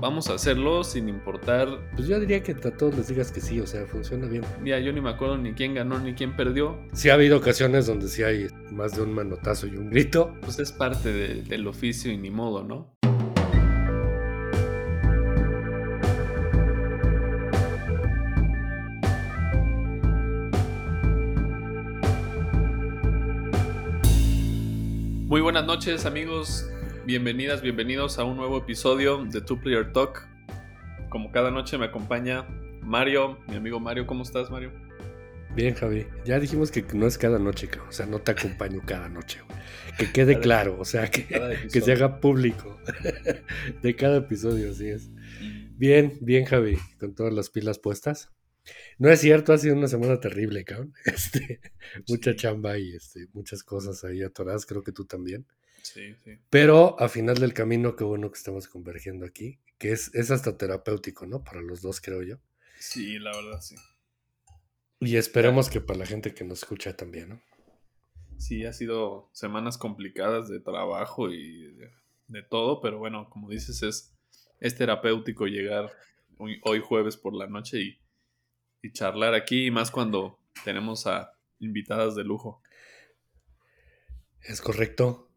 vamos a hacerlo sin importar. Pues yo diría que a todos les digas que sí, o sea, funciona bien. Mira, yo ni me acuerdo ni quién ganó ni quién perdió. Sí ha habido ocasiones donde sí hay más de un manotazo y un grito. Pues es parte del oficio y ni modo, ¿no? Muy buenas noches amigos, bienvenidas, bienvenidos a un nuevo episodio de Two Player Talk. Como cada noche me acompaña Mario, mi amigo Mario, ¿cómo estás Mario? Bien Javi, ya dijimos que no es cada noche, o sea, no te acompaño cada noche, que quede claro, o sea, que, que se haga público de cada episodio, así es. Bien, bien Javi, con todas las pilas puestas. No es cierto, ha sido una semana terrible, cabrón. Este, mucha chamba y este, muchas cosas ahí atoradas, creo que tú también. Sí, sí. Pero a final del camino, qué bueno que estamos convergiendo aquí, que es, es hasta terapéutico, ¿no? Para los dos, creo yo. Sí, la verdad, sí. Y esperemos que para la gente que nos escucha también, ¿no? Sí, ha sido semanas complicadas de trabajo y de, todo, pero bueno, como dices, es, es terapéutico llegar hoy jueves por la noche y y charlar aquí, y más cuando tenemos a invitadas de lujo. Es correcto.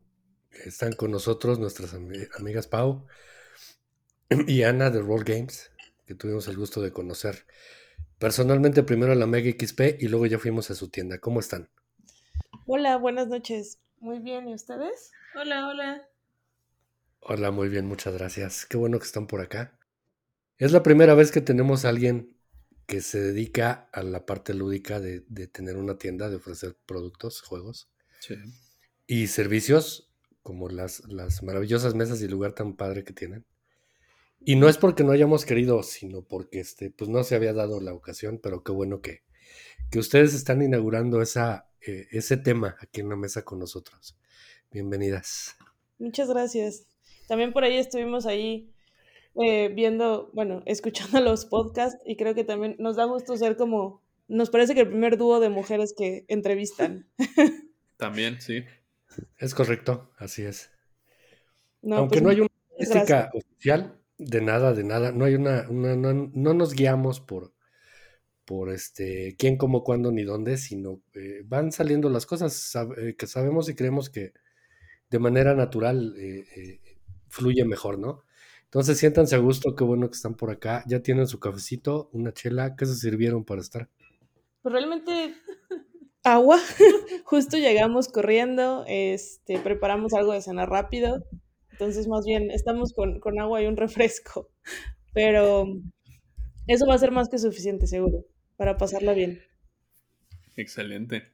Están con nosotros nuestras amigas Pau y Ana de Roll Games, que tuvimos el gusto de conocer personalmente primero a la Mega XP y luego ya fuimos a su tienda. ¿Cómo están? Hola, buenas noches. Muy bien, ¿y ustedes? Hola, hola. Hola, muy bien, muchas gracias. Qué bueno que están por acá. Es la primera vez que tenemos a alguien que se dedica a la parte lúdica de, tener una tienda, de ofrecer productos, juegos y servicios, como las, las maravillosas mesas y el lugar tan padre que tienen. Y no es porque no hayamos querido, sino porque este, pues no se había dado la ocasión, pero qué bueno que, que ustedes están inaugurando esa, eh, ese tema aquí en la mesa con nosotros. Bienvenidas. Muchas gracias. También por ahí estuvimos ahí eh, viendo, bueno, escuchando los podcasts y creo que también nos da gusto ser como, nos parece que el primer dúo de mujeres que entrevistan. También, sí. Es correcto, así es. Aunque pues no hay una estadística oficial de nada, de nada, no hay una, no, no, nos guiamos por, por este quién, cómo, cuándo ni dónde, sino eh, van saliendo las cosas eh, que sabemos y creemos que de manera natural fluye mejor, ¿no? Entonces siéntanse a gusto, qué bueno que están por acá. Ya tienen su cafecito, una chela. ¿Qué se sirvieron para estar? Pues realmente agua. Justo llegamos corriendo, este, preparamos algo de cena rápido. Entonces, más bien, estamos con, con agua y un refresco. Pero eso va a ser más que suficiente, seguro, para pasarla bien. Excelente.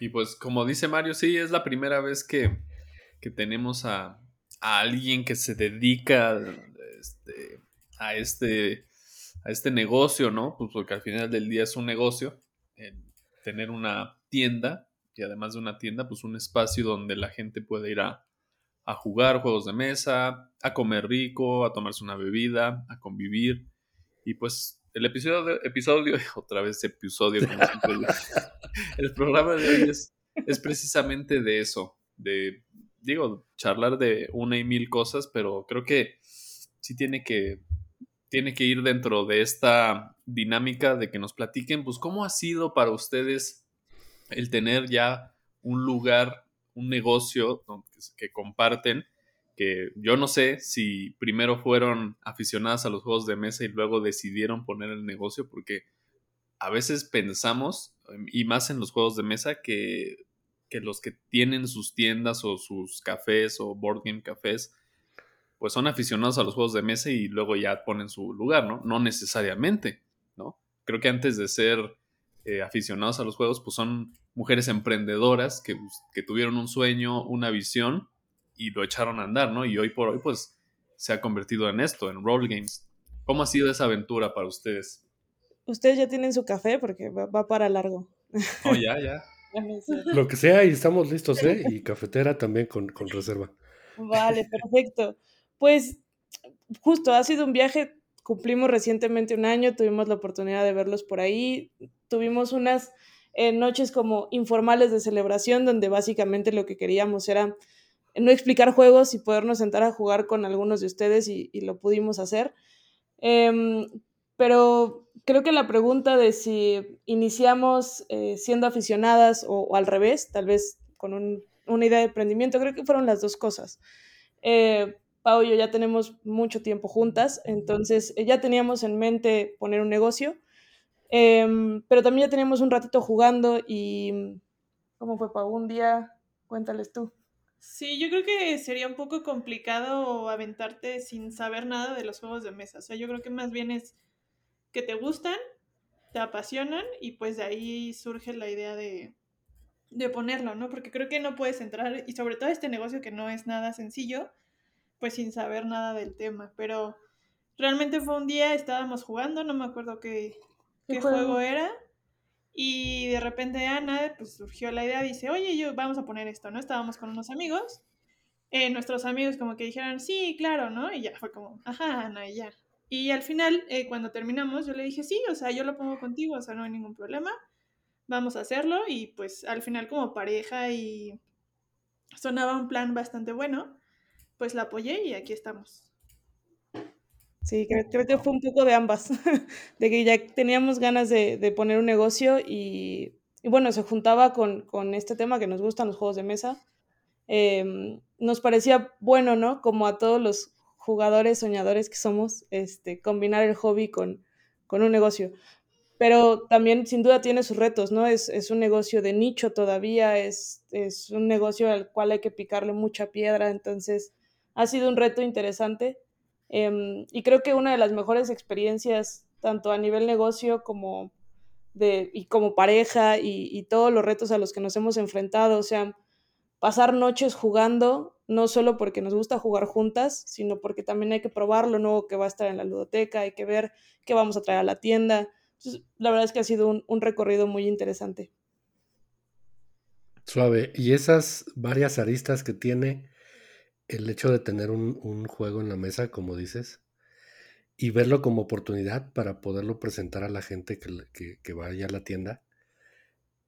Y pues, como dice Mario, sí, es la primera vez que, que tenemos a, a alguien que se dedica este, a, este, a este negocio, ¿no? Pues porque al final del día es un negocio, tener una tienda y además de una tienda, pues un espacio donde la gente puede ir a, jugar juegos de mesa, a comer rico, a tomarse una bebida, a convivir. Y pues el episodio, de, episodio otra vez episodio, el programa de hoy es, es precisamente de eso, de digo, charlar de una y mil cosas, pero creo que sí tiene que, tiene que ir dentro de esta dinámica de que nos platiquen, pues, cómo ha sido para ustedes el tener ya un lugar, un negocio que, comparten, que yo no sé si primero fueron aficionadas a los juegos de mesa y luego decidieron poner el negocio, porque a veces pensamos, y más en los juegos de mesa, que que los que tienen sus tiendas o sus cafés o board game cafés, pues son aficionados a los juegos de mesa y luego ya ponen su lugar, ¿no? No necesariamente, ¿no? Creo que antes de ser eh, aficionados a los juegos, pues son mujeres emprendedoras que, que, tuvieron un sueño, una visión y lo echaron a andar, ¿no? Y hoy por hoy, pues se ha convertido en esto, en roll games. ¿Cómo ha sido esa aventura para ustedes? Ustedes ya tienen su café porque va, va para largo. Oh, ya, ya. Lo que sea y estamos listos, ¿eh? Y cafetera también con, reserva. Vale, perfecto. Pues justo, ha sido un viaje, cumplimos recientemente un año, tuvimos la oportunidad de verlos por ahí, tuvimos unas eh, noches como informales de celebración donde básicamente lo que queríamos era no explicar juegos y podernos sentar a jugar con algunos de ustedes y, lo pudimos hacer. Em, pero creo que la pregunta de si iniciamos eh, siendo aficionadas o, al revés, tal vez con una idea de emprendimiento, creo que fueron las dos cosas. Eh, Pau y yo ya tenemos mucho tiempo juntas, entonces eh, ya teníamos en mente poner un negocio, em, pero también ya teníamos un ratito jugando y... ¿Cómo fue, Pau? Un día, cuéntales tú. Sí, yo creo que sería un poco complicado aventarte sin saber nada de los juegos de mesa. O sea, yo creo que más bien es que te gustan, te apasionan y pues de ahí surge la idea de, de ponerlo, ¿no? Porque creo que no puedes entrar, y sobre todo este negocio que no es nada sencillo, pues sin saber nada del tema. Pero realmente fue un día, estábamos jugando, no me acuerdo qué, qué, juego? era. Y de repente Ana, pues surgió la idea, dice, oye, yo vamos a poner esto, ¿no? Estábamos con unos amigos. Eh, nuestros amigos como que dijeron, sí, claro, ¿no? Y ya fue como, ajá, Ana, y ya. Y al final, eh, cuando terminamos, yo le dije, sí, o sea, yo lo pongo contigo, o sea, no hay ningún problema. Vamos a hacerlo. Y pues al final como pareja y sonaba un plan bastante bueno, pues la apoyé y aquí estamos. Sí, creo, que fue un poco de ambas, de que ya teníamos ganas de, poner un negocio y, bueno, se juntaba con, este tema que nos gustan los juegos de mesa. Em, nos parecía bueno, ¿no? Como a todos los jugadores soñadores que somos, este, combinar el hobby con, con un negocio. Pero también sin duda tiene sus retos, ¿no? Es, es un negocio de nicho todavía, es, es un negocio al cual hay que picarle mucha piedra, entonces ha sido un reto interesante. Em, y creo que una de las mejores experiencias, tanto a nivel negocio como, de, y como pareja y, todos los retos a los que nos hemos enfrentado, o sea, pasar noches jugando, no solo porque nos gusta jugar juntas, sino porque también hay que probar lo nuevo que va a estar en la ludoteca, hay que ver qué vamos a traer a la tienda. la verdad es que ha sido un recorrido muy interesante. Suave. Y esas varias aristas que tiene, el hecho de tener un, juego en la mesa, como dices, y verlo como oportunidad para poderlo presentar a la gente que, vaya a la tienda,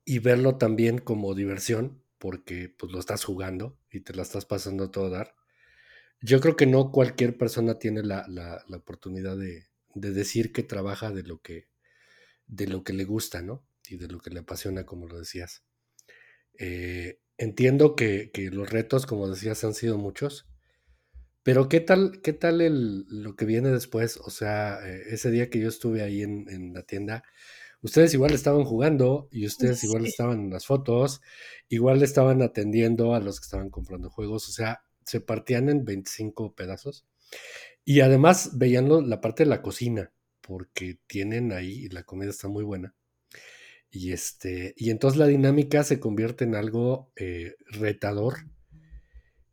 y verlo también como diversión, porque pues lo estás jugando y te la estás pasando a todo dar. Yo creo que no cualquier persona tiene la, oportunidad de, decir que trabaja de lo que, de lo que le gusta, ¿no? Y de lo que le apasiona, como lo decías. Eh, entiendo que, los retos, como decías, han sido muchos. Pero ¿qué tal, qué tal el, lo que viene después? O sea, eh, ese día que yo estuve ahí en, la tienda, ustedes igual estaban jugando y ustedes igual estaban en las fotos, igual estaban atendiendo a los que estaban comprando juegos, o sea, se partían en 25 pedazos. Y además veían la parte de la cocina, porque tienen ahí, la comida está muy buena. Y, este, y entonces la dinámica se convierte en algo eh, retador.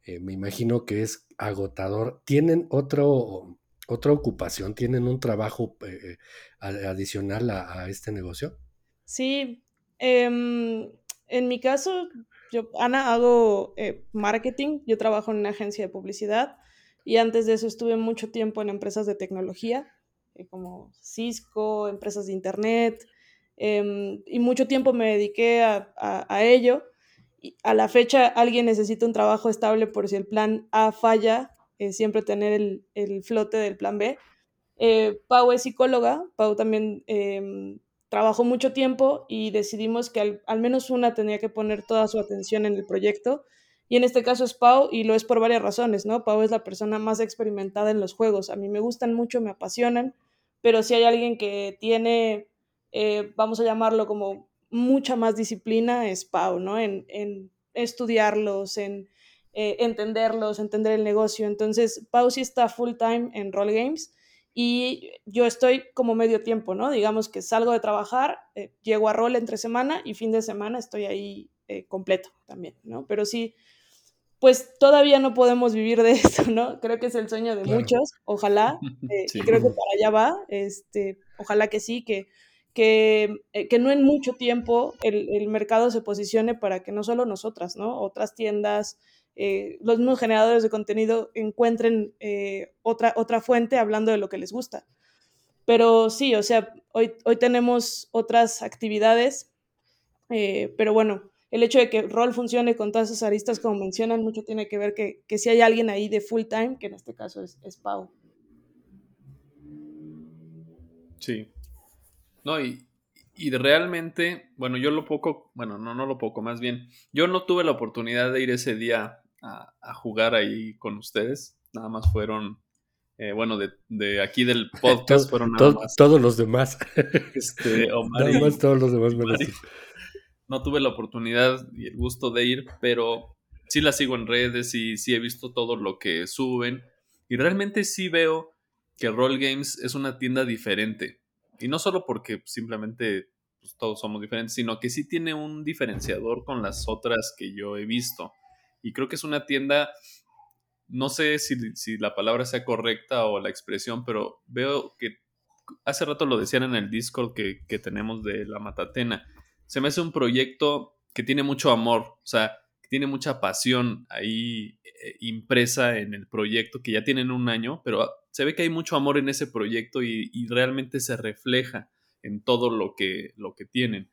Eh, me imagino que es agotador. ¿Tienen otro, otra ocupación? ¿Tienen un trabajo eh, adicional a, este negocio? Sí. Em, en mi caso, yo, Ana, hago marketing. Yo trabajo en una agencia de publicidad y antes de eso estuve mucho tiempo en empresas de tecnología, como Cisco, empresas de internet. Em, y mucho tiempo me dediqué a, a, ello. Y a la fecha alguien necesita un trabajo estable por si el plan A falla, eh, siempre tener el, el, flote del plan B. Eh, Pau es psicóloga, Pau también em, trabajó mucho tiempo y decidimos que al, al, menos una tenía que poner toda su atención en el proyecto. Y en este caso es Pau y lo es por varias razones, ¿no? Pau es la persona más experimentada en los juegos. A mí me gustan mucho, me apasionan, pero si hay alguien que tiene eh, vamos a llamarlo como mucha más disciplina, es Pau, ¿no? En, estudiarlos, en eh, entenderlos, entender el negocio. Entonces, Pau sí está full time en Roll Games y yo estoy como medio tiempo, ¿no? Digamos que salgo de trabajar, eh, llego a Roll entre semana y fin de semana estoy ahí completo también, ¿no? Pero sí, pues todavía no podemos vivir de esto, ¿no? Creo que es el sueño de muchos, ojalá, y creo que para allá va, este, ojalá que sí, que que, eh, que no en mucho tiempo el, el, mercado se posicione para que no solo nosotras, ¿no? Otras tiendas, eh, los mismos generadores de contenido encuentren eh, otra, otra fuente hablando de lo que les gusta. Pero sí, o sea, hoy, hoy tenemos otras actividades, pero bueno, el hecho de que rol funcione con todas esas aristas, como mencionan, mucho tiene que ver que, que si hay alguien ahí de full time, que en este caso es, es Pau. Sí. No, y, y realmente, bueno, yo lo poco, bueno, no, no lo poco, más bien, yo no tuve la oportunidad de ir ese día a, a jugar ahí con ustedes, nada más fueron, eh, bueno, de, de, aquí del podcast fueron nada más. Todos los demás. Este, Omar nada más todos los demás menos No tuve la oportunidad y el gusto de ir, pero sí la sigo en redes y sí he visto todo lo que suben. Y realmente sí veo que Roll Games es una tienda diferente. Y no solo porque simplemente pues, todos somos diferentes, sino que sí tiene un diferenciador con las otras que yo he visto. Y creo que es una tienda, no sé si, si la palabra sea correcta o la expresión, pero veo que hace rato lo decían en el Discord que, que tenemos de la Matatena. Se me hace un proyecto que tiene mucho amor, o sea, que tiene mucha pasión ahí eh, impresa en el proyecto, que ya tienen un año, pero se ve que hay mucho amor en ese proyecto y, y, realmente se refleja en todo lo que, lo que tienen.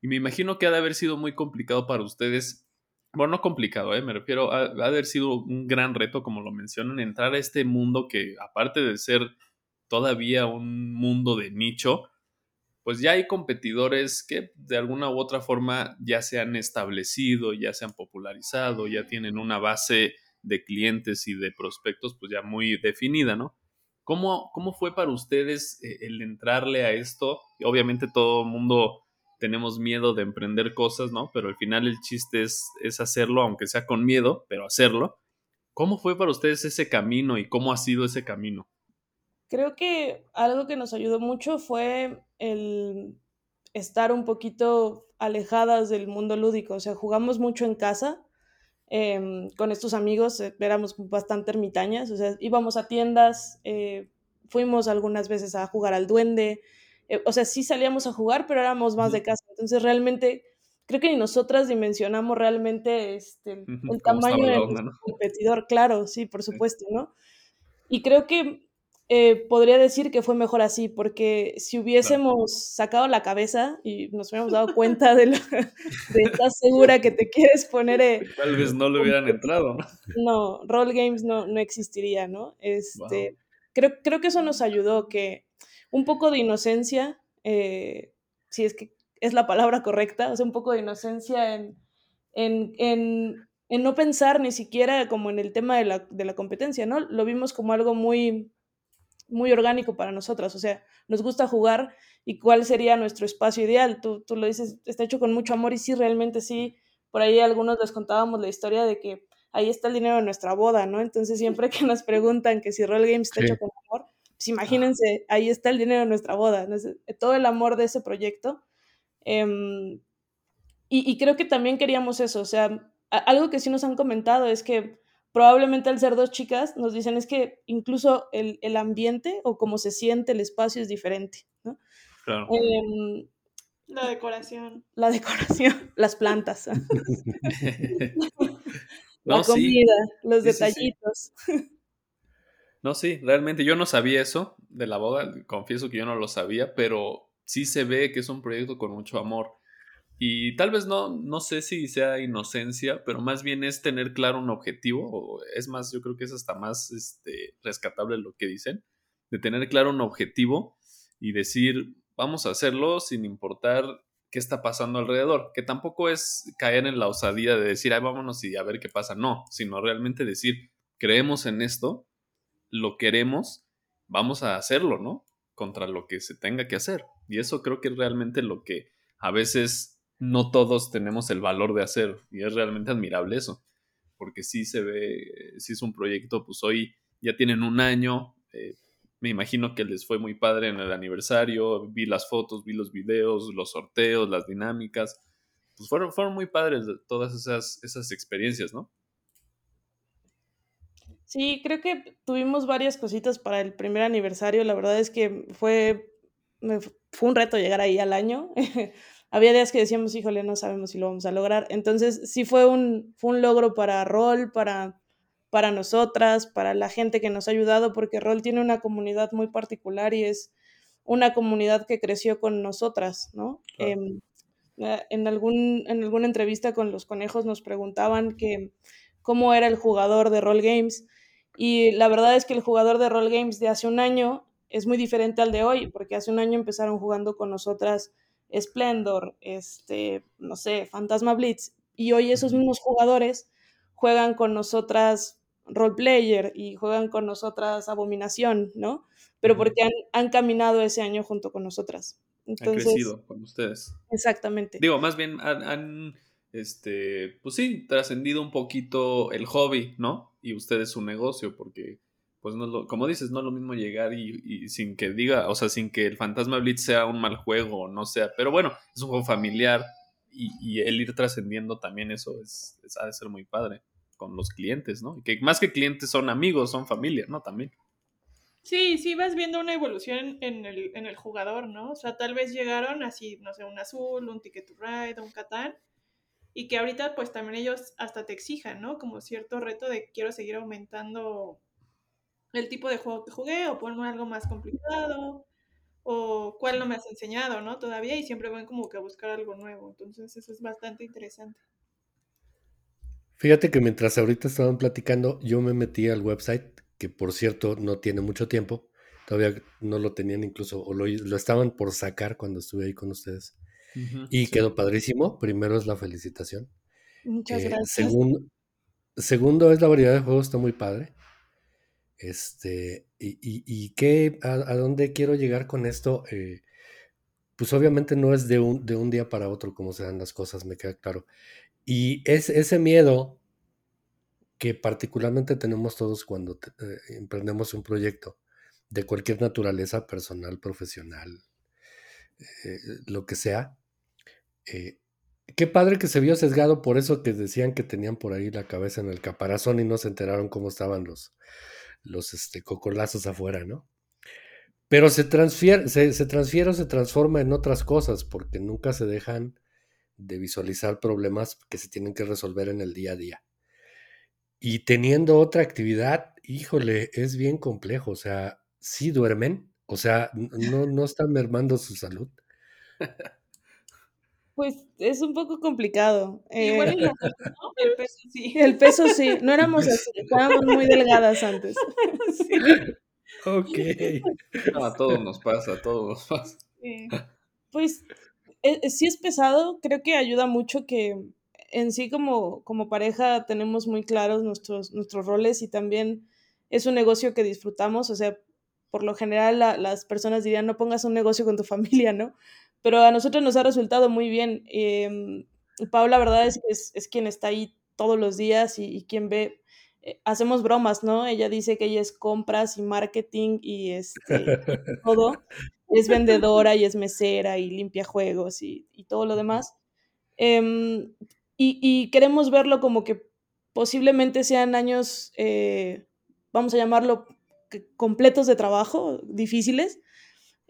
Y me imagino que ha de haber sido muy complicado para ustedes. Bueno, no complicado, ¿eh? me refiero, a, ha de haber sido un gran reto, como lo mencionan, entrar a este mundo que, aparte de ser todavía un mundo de nicho, pues ya hay competidores que de alguna u otra forma ya se han establecido, ya se han popularizado, ya tienen una base de clientes y de prospectos pues ya muy definida, ¿no? ¿Cómo, cómo fue para ustedes eh, el entrarle a esto? Obviamente todo el mundo tenemos miedo de emprender cosas, ¿no? Pero al final el chiste es, es hacerlo, aunque sea con miedo, pero hacerlo. ¿Cómo fue para ustedes ese camino y cómo ha sido ese camino? Creo que algo que nos ayudó mucho fue el estar un poquito alejadas del mundo lúdico, o sea, jugamos mucho en casa, eh, con estos amigos eh, éramos bastante ermitañas, o sea, íbamos a tiendas, eh, fuimos algunas veces a jugar al duende, eh, o sea, sí salíamos a jugar, pero éramos más de casa, entonces realmente creo que ni nosotras dimensionamos realmente este, el, tamaño de nuestro ¿no? competidor, claro, sí, por supuesto, ¿no? Y creo que eh, podría decir que fue mejor así, porque si hubiésemos sacado la cabeza y nos hubiéramos dado cuenta de, lo, de estar segura que te quieres poner... Eh, Tal vez no le hubieran entrado. No, Roll Games no, no existiría, ¿no? Este, wow. creo, creo que eso nos ayudó, que un poco de inocencia, eh, si es que es la palabra correcta, o sea, un poco de inocencia en, en, en, en no pensar ni siquiera como en el tema de la, de la competencia, ¿no? Lo vimos como algo muy muy orgánico para nosotras, o sea, nos gusta jugar y cuál sería nuestro espacio ideal. Tú, tú lo dices, está hecho con mucho amor y sí, realmente sí, por ahí algunos les contábamos la historia de que ahí está el dinero de nuestra boda, ¿no? Entonces siempre que nos preguntan que si Roll Games está sí. hecho con amor, pues imagínense, ahí está el dinero de nuestra boda, ¿no? todo el amor de ese proyecto. Eh, y, y creo que también queríamos eso, o sea, algo que sí nos han comentado es que probablemente al ser dos chicas nos dicen es que incluso el, el ambiente o cómo se siente el espacio es diferente, ¿no? Claro. Eh, la decoración. La decoración, las plantas. no, la comida, sí. los sí, detallitos. Sí, no, sí, realmente yo no sabía eso de la boda, confieso que yo no lo sabía, pero sí se ve que es un proyecto con mucho amor. Y tal vez no, no sé si sea inocencia, pero más bien es tener claro un objetivo, o es más, yo creo que es hasta más este, rescatable lo que dicen, de tener claro un objetivo y decir, vamos a hacerlo sin importar qué está pasando alrededor, que tampoco es caer en la osadía de decir, ay, vámonos y a ver qué pasa, no, sino realmente decir, creemos en esto, lo queremos, vamos a hacerlo, ¿no? Contra lo que se tenga que hacer. Y eso creo que es realmente lo que a veces no todos tenemos el valor de hacer y es realmente admirable eso, porque sí se ve, sí es un proyecto, pues hoy ya tienen un año, eh, me imagino que les fue muy padre en el aniversario, vi las fotos, vi los videos, los sorteos, las dinámicas, pues fueron, fueron muy padres todas esas, esas experiencias, ¿no? Sí, creo que tuvimos varias cositas para el primer aniversario, la verdad es que fue, fue un reto llegar ahí al año. había días que decíamos, híjole, no sabemos si lo vamos a lograr. Entonces, sí fue un, fue un logro para Roll, para, para nosotras, para la gente que nos ha ayudado, porque Roll tiene una comunidad muy particular y es una comunidad que creció con nosotras, ¿no? Claro. Eh, eh, en, algún, en alguna entrevista con los conejos nos preguntaban que cómo era el jugador de Roll Games. Y la verdad es que el jugador de Roll Games de hace un año es muy diferente al de hoy, porque hace un año empezaron jugando con nosotras Splendor, este, no sé, Fantasma Blitz, y hoy esos mismos jugadores juegan con nosotras Roleplayer y juegan con nosotras Abominación, ¿no? Pero porque han, han caminado ese año junto con nosotras. Entonces, han crecido con ustedes. Exactamente. Digo, más bien han, este, pues sí, trascendido un poquito el hobby, ¿no? Y ustedes su negocio, porque, pues, no lo, como dices, no es lo mismo llegar y, sin que diga, o sea, sin que el Fantasma Blitz sea un mal juego, no sea, pero bueno, es un juego familiar y, el ir trascendiendo también eso es, ha de ser muy padre con los clientes, ¿no? que más que clientes son amigos, son familia, ¿no? También. Sí, sí, vas viendo una evolución en el, en el jugador, ¿no? O sea, tal vez llegaron así, no sé, un azul, un Ticket to Ride, un Catán, y que ahorita pues también ellos hasta te exijan, ¿no? Como cierto reto de quiero seguir aumentando el tipo de juego que jugué o ponerme algo más complicado o cuál no me has enseñado, ¿no? Todavía y siempre van como que a buscar algo nuevo. Entonces eso es bastante interesante. Fíjate que mientras ahorita estaban platicando, yo me metí al website, que por cierto no tiene mucho tiempo, todavía no lo tenían incluso, o lo, lo estaban por sacar cuando estuve ahí con ustedes y quedó padrísimo. Primero es la felicitación. Muchas eh, gracias. segundo es la variedad de juegos, está muy padre. Este, y, y, qué, a, dónde quiero llegar con esto? Eh, pues obviamente no es de un, de un día para otro como se dan las cosas, me queda claro. Y es ese miedo que particularmente tenemos todos cuando eh, emprendemos un proyecto de cualquier naturaleza, personal, profesional, lo que sea, eh, qué padre que se vio sesgado por eso que decían que tenían por ahí la cabeza en el caparazón y no se enteraron cómo estaban los, los este, cocolazos afuera, ¿no? Pero se transfiere, se, se transfiere o se transforma en otras cosas porque nunca se dejan de visualizar problemas que se tienen que resolver en el día a día. Y teniendo otra actividad, híjole, es bien complejo. O sea, sí duermen, o sea, no, no están mermando su salud. Pues es un poco complicado. Igual el, eh, el peso sí. El peso sí. No éramos así, estábamos muy delgadas antes. Sí. Ok. a todos nos pasa, a todos nos pasa. Pues eh, sí es pesado, creo que ayuda mucho que en sí como, como pareja tenemos muy claros nuestros, nuestros roles y también es un negocio que disfrutamos, o sea, por lo general las personas dirían no pongas un negocio con tu familia, ¿no? Pero a nosotros nos ha resultado muy bien. Eh, Pau, la verdad es que es, quien está ahí todos los días y, quien ve, eh, hacemos bromas, ¿no? Ella dice que ella es compras y marketing y este, todo, es vendedora y es mesera y limpia juegos y, todo lo demás. Em, y, queremos verlo como que posiblemente sean años, eh, vamos a llamarlo, completos de trabajo, difíciles,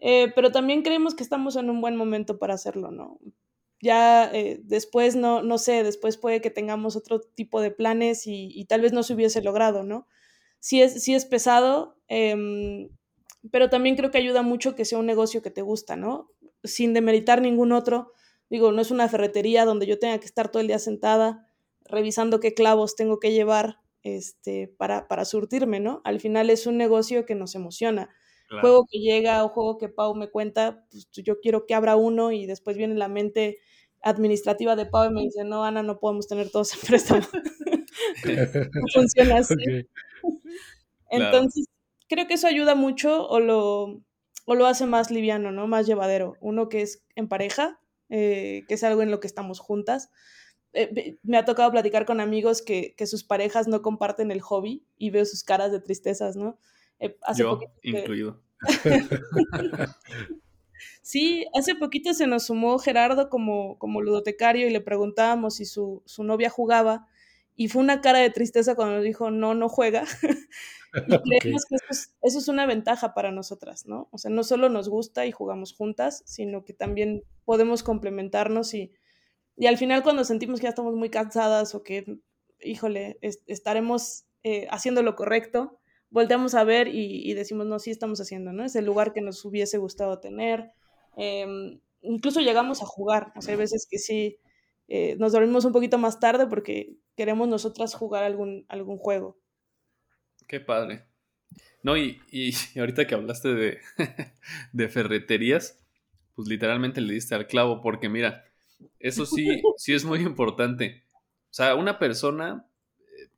eh, pero también creemos que estamos en un buen momento para hacerlo, ¿no? Ya eh, después, no, no sé, después puede que tengamos otro tipo de planes y, tal vez no se hubiese logrado, ¿no? Sí es, sí es pesado, em, pero también creo que ayuda mucho que sea un negocio que te gusta, ¿no? Sin demeritar ningún otro. Digo, no es una ferretería donde yo tenga que estar todo el día sentada revisando qué clavos tengo que llevar este, para, para surtirme, ¿no? Al final es un negocio que nos emociona Juego que llega o juego que Pau me cuenta, pues yo quiero que abra uno y después viene la mente administrativa de Pau y me dice, no, Ana, no podemos tener todos en préstamo. no funciona así. Entonces, creo que eso ayuda mucho o lo, o lo hace más liviano, ¿no? Más llevadero. Uno que es en pareja, eh, que es algo en lo que estamos juntas. Eh, me ha tocado platicar con amigos que, que, sus parejas no comparten el hobby y veo sus caras de tristezas, ¿no? Eh, Yo, incluido. sí, hace poquito se nos sumó Gerardo como, como ludotecario y le preguntábamos si su, novia jugaba y fue una cara de tristeza cuando nos dijo, no, no juega. y creemos que eso es, una ventaja para nosotras, ¿no? O sea, no solo nos gusta y jugamos juntas, sino que también podemos complementarnos y, y al final cuando sentimos que ya estamos muy cansadas o que, híjole, estaremos eh, haciendo lo correcto, volteamos a ver y, decimos, no, sí estamos haciendo, ¿no? Es el lugar que nos hubiese gustado tener. Em, incluso llegamos a jugar. O sea, hay veces que sí eh, nos dormimos un poquito más tarde porque queremos nosotras jugar algún, algún juego. Qué padre. No, y, y ahorita que hablaste de, de ferreterías, pues literalmente le diste al clavo, porque mira, eso sí, sí es muy importante. O sea, una persona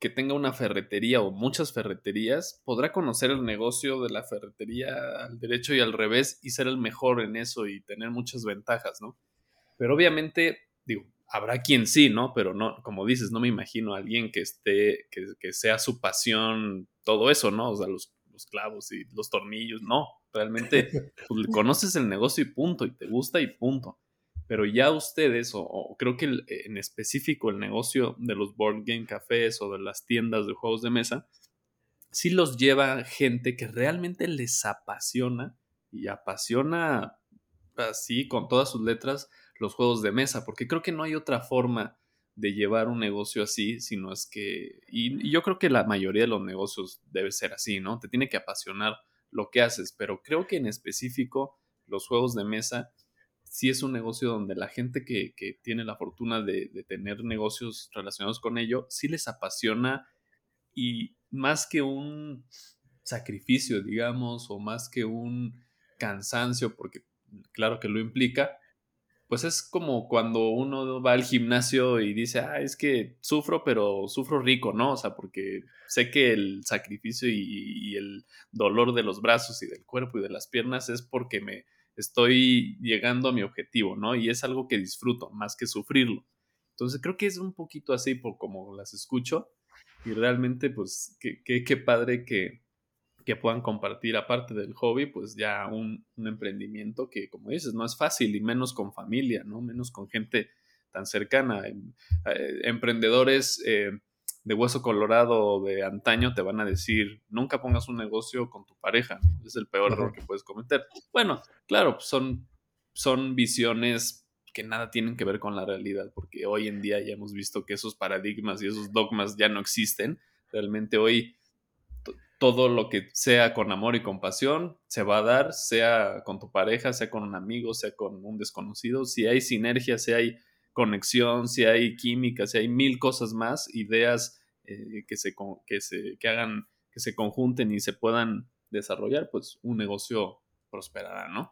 que tenga una ferretería o muchas ferreterías podrá conocer el negocio de la ferretería al derecho y al revés y ser el mejor en eso y tener muchas ventajas, ¿no? Pero obviamente, digo, habrá quien sí, ¿no? Pero no, como dices, no me imagino a alguien que esté, que, que sea su pasión todo eso, ¿no? O sea, los, los clavos y los tornillos, no. Realmente pues, conoces el negocio y punto, y te gusta y punto. Pero ya ustedes, o, creo que en específico el negocio de los board game cafés o de las tiendas de juegos de mesa, sí los lleva gente que realmente les apasiona y apasiona así con todas sus letras los juegos de mesa, porque creo que no hay otra forma de llevar un negocio así, sino es que, y, yo creo que la mayoría de los negocios debe ser así, ¿no? Te tiene que apasionar lo que haces, pero creo que en específico los juegos de mesa sí es un negocio donde la gente que, tiene la fortuna de, de, tener negocios relacionados con ello, sí les apasiona y más que un sacrificio, digamos, o más que un cansancio, porque claro que lo implica, pues es como cuando uno va al gimnasio y dice, ah, es que sufro, pero sufro rico, ¿no? O sea, porque sé que el sacrificio y, el dolor de los brazos y del cuerpo y de las piernas es porque me estoy llegando a mi objetivo, ¿no? Y es algo que disfruto más que sufrirlo. Entonces creo que es un poquito así por como las escucho y realmente pues qué padre que, que puedan compartir, aparte del hobby, pues ya un, emprendimiento que, como dices, no es fácil y menos con familia, ¿no? Menos con gente tan cercana. Em, eh, emprendedores eh, de hueso colorado de antaño te van a decir, nunca pongas un negocio con tu pareja, es el peor error que puedes cometer. Bueno, claro, son, son visiones que nada tienen que ver con la realidad, porque hoy en día ya hemos visto que esos paradigmas y esos dogmas ya no existen. Realmente hoy todo lo que sea con amor y compasión se va a dar, sea con tu pareja, sea con un amigo, sea con un desconocido. Si hay sinergia, si hay conexión, si hay química, si hay mil cosas más, ideas eh, que, se, que, se, que hagan, que se conjunten y se puedan desarrollar, pues un negocio prosperará, ¿no?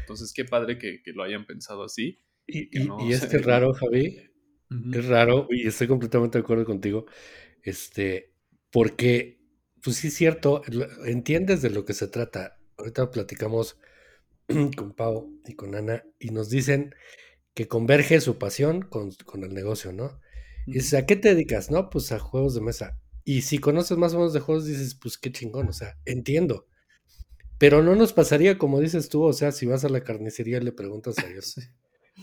Entonces, qué padre que, lo hayan pensado así. Y, es que es raro, Javi, es raro, y estoy completamente de acuerdo contigo, este, porque pues sí es cierto, entiendes de lo que se trata. Ahorita platicamos con Pau y con Ana y nos dicen que converge su pasión con, el negocio, ¿no? Y dices, ¿a qué te dedicas? No, pues a juegos de mesa. Y si conoces más o menos de juegos, dices, pues qué chingón, o sea, entiendo. Pero no nos pasaría como dices tú, o sea, si vas a la carnicería y le preguntas a ellos,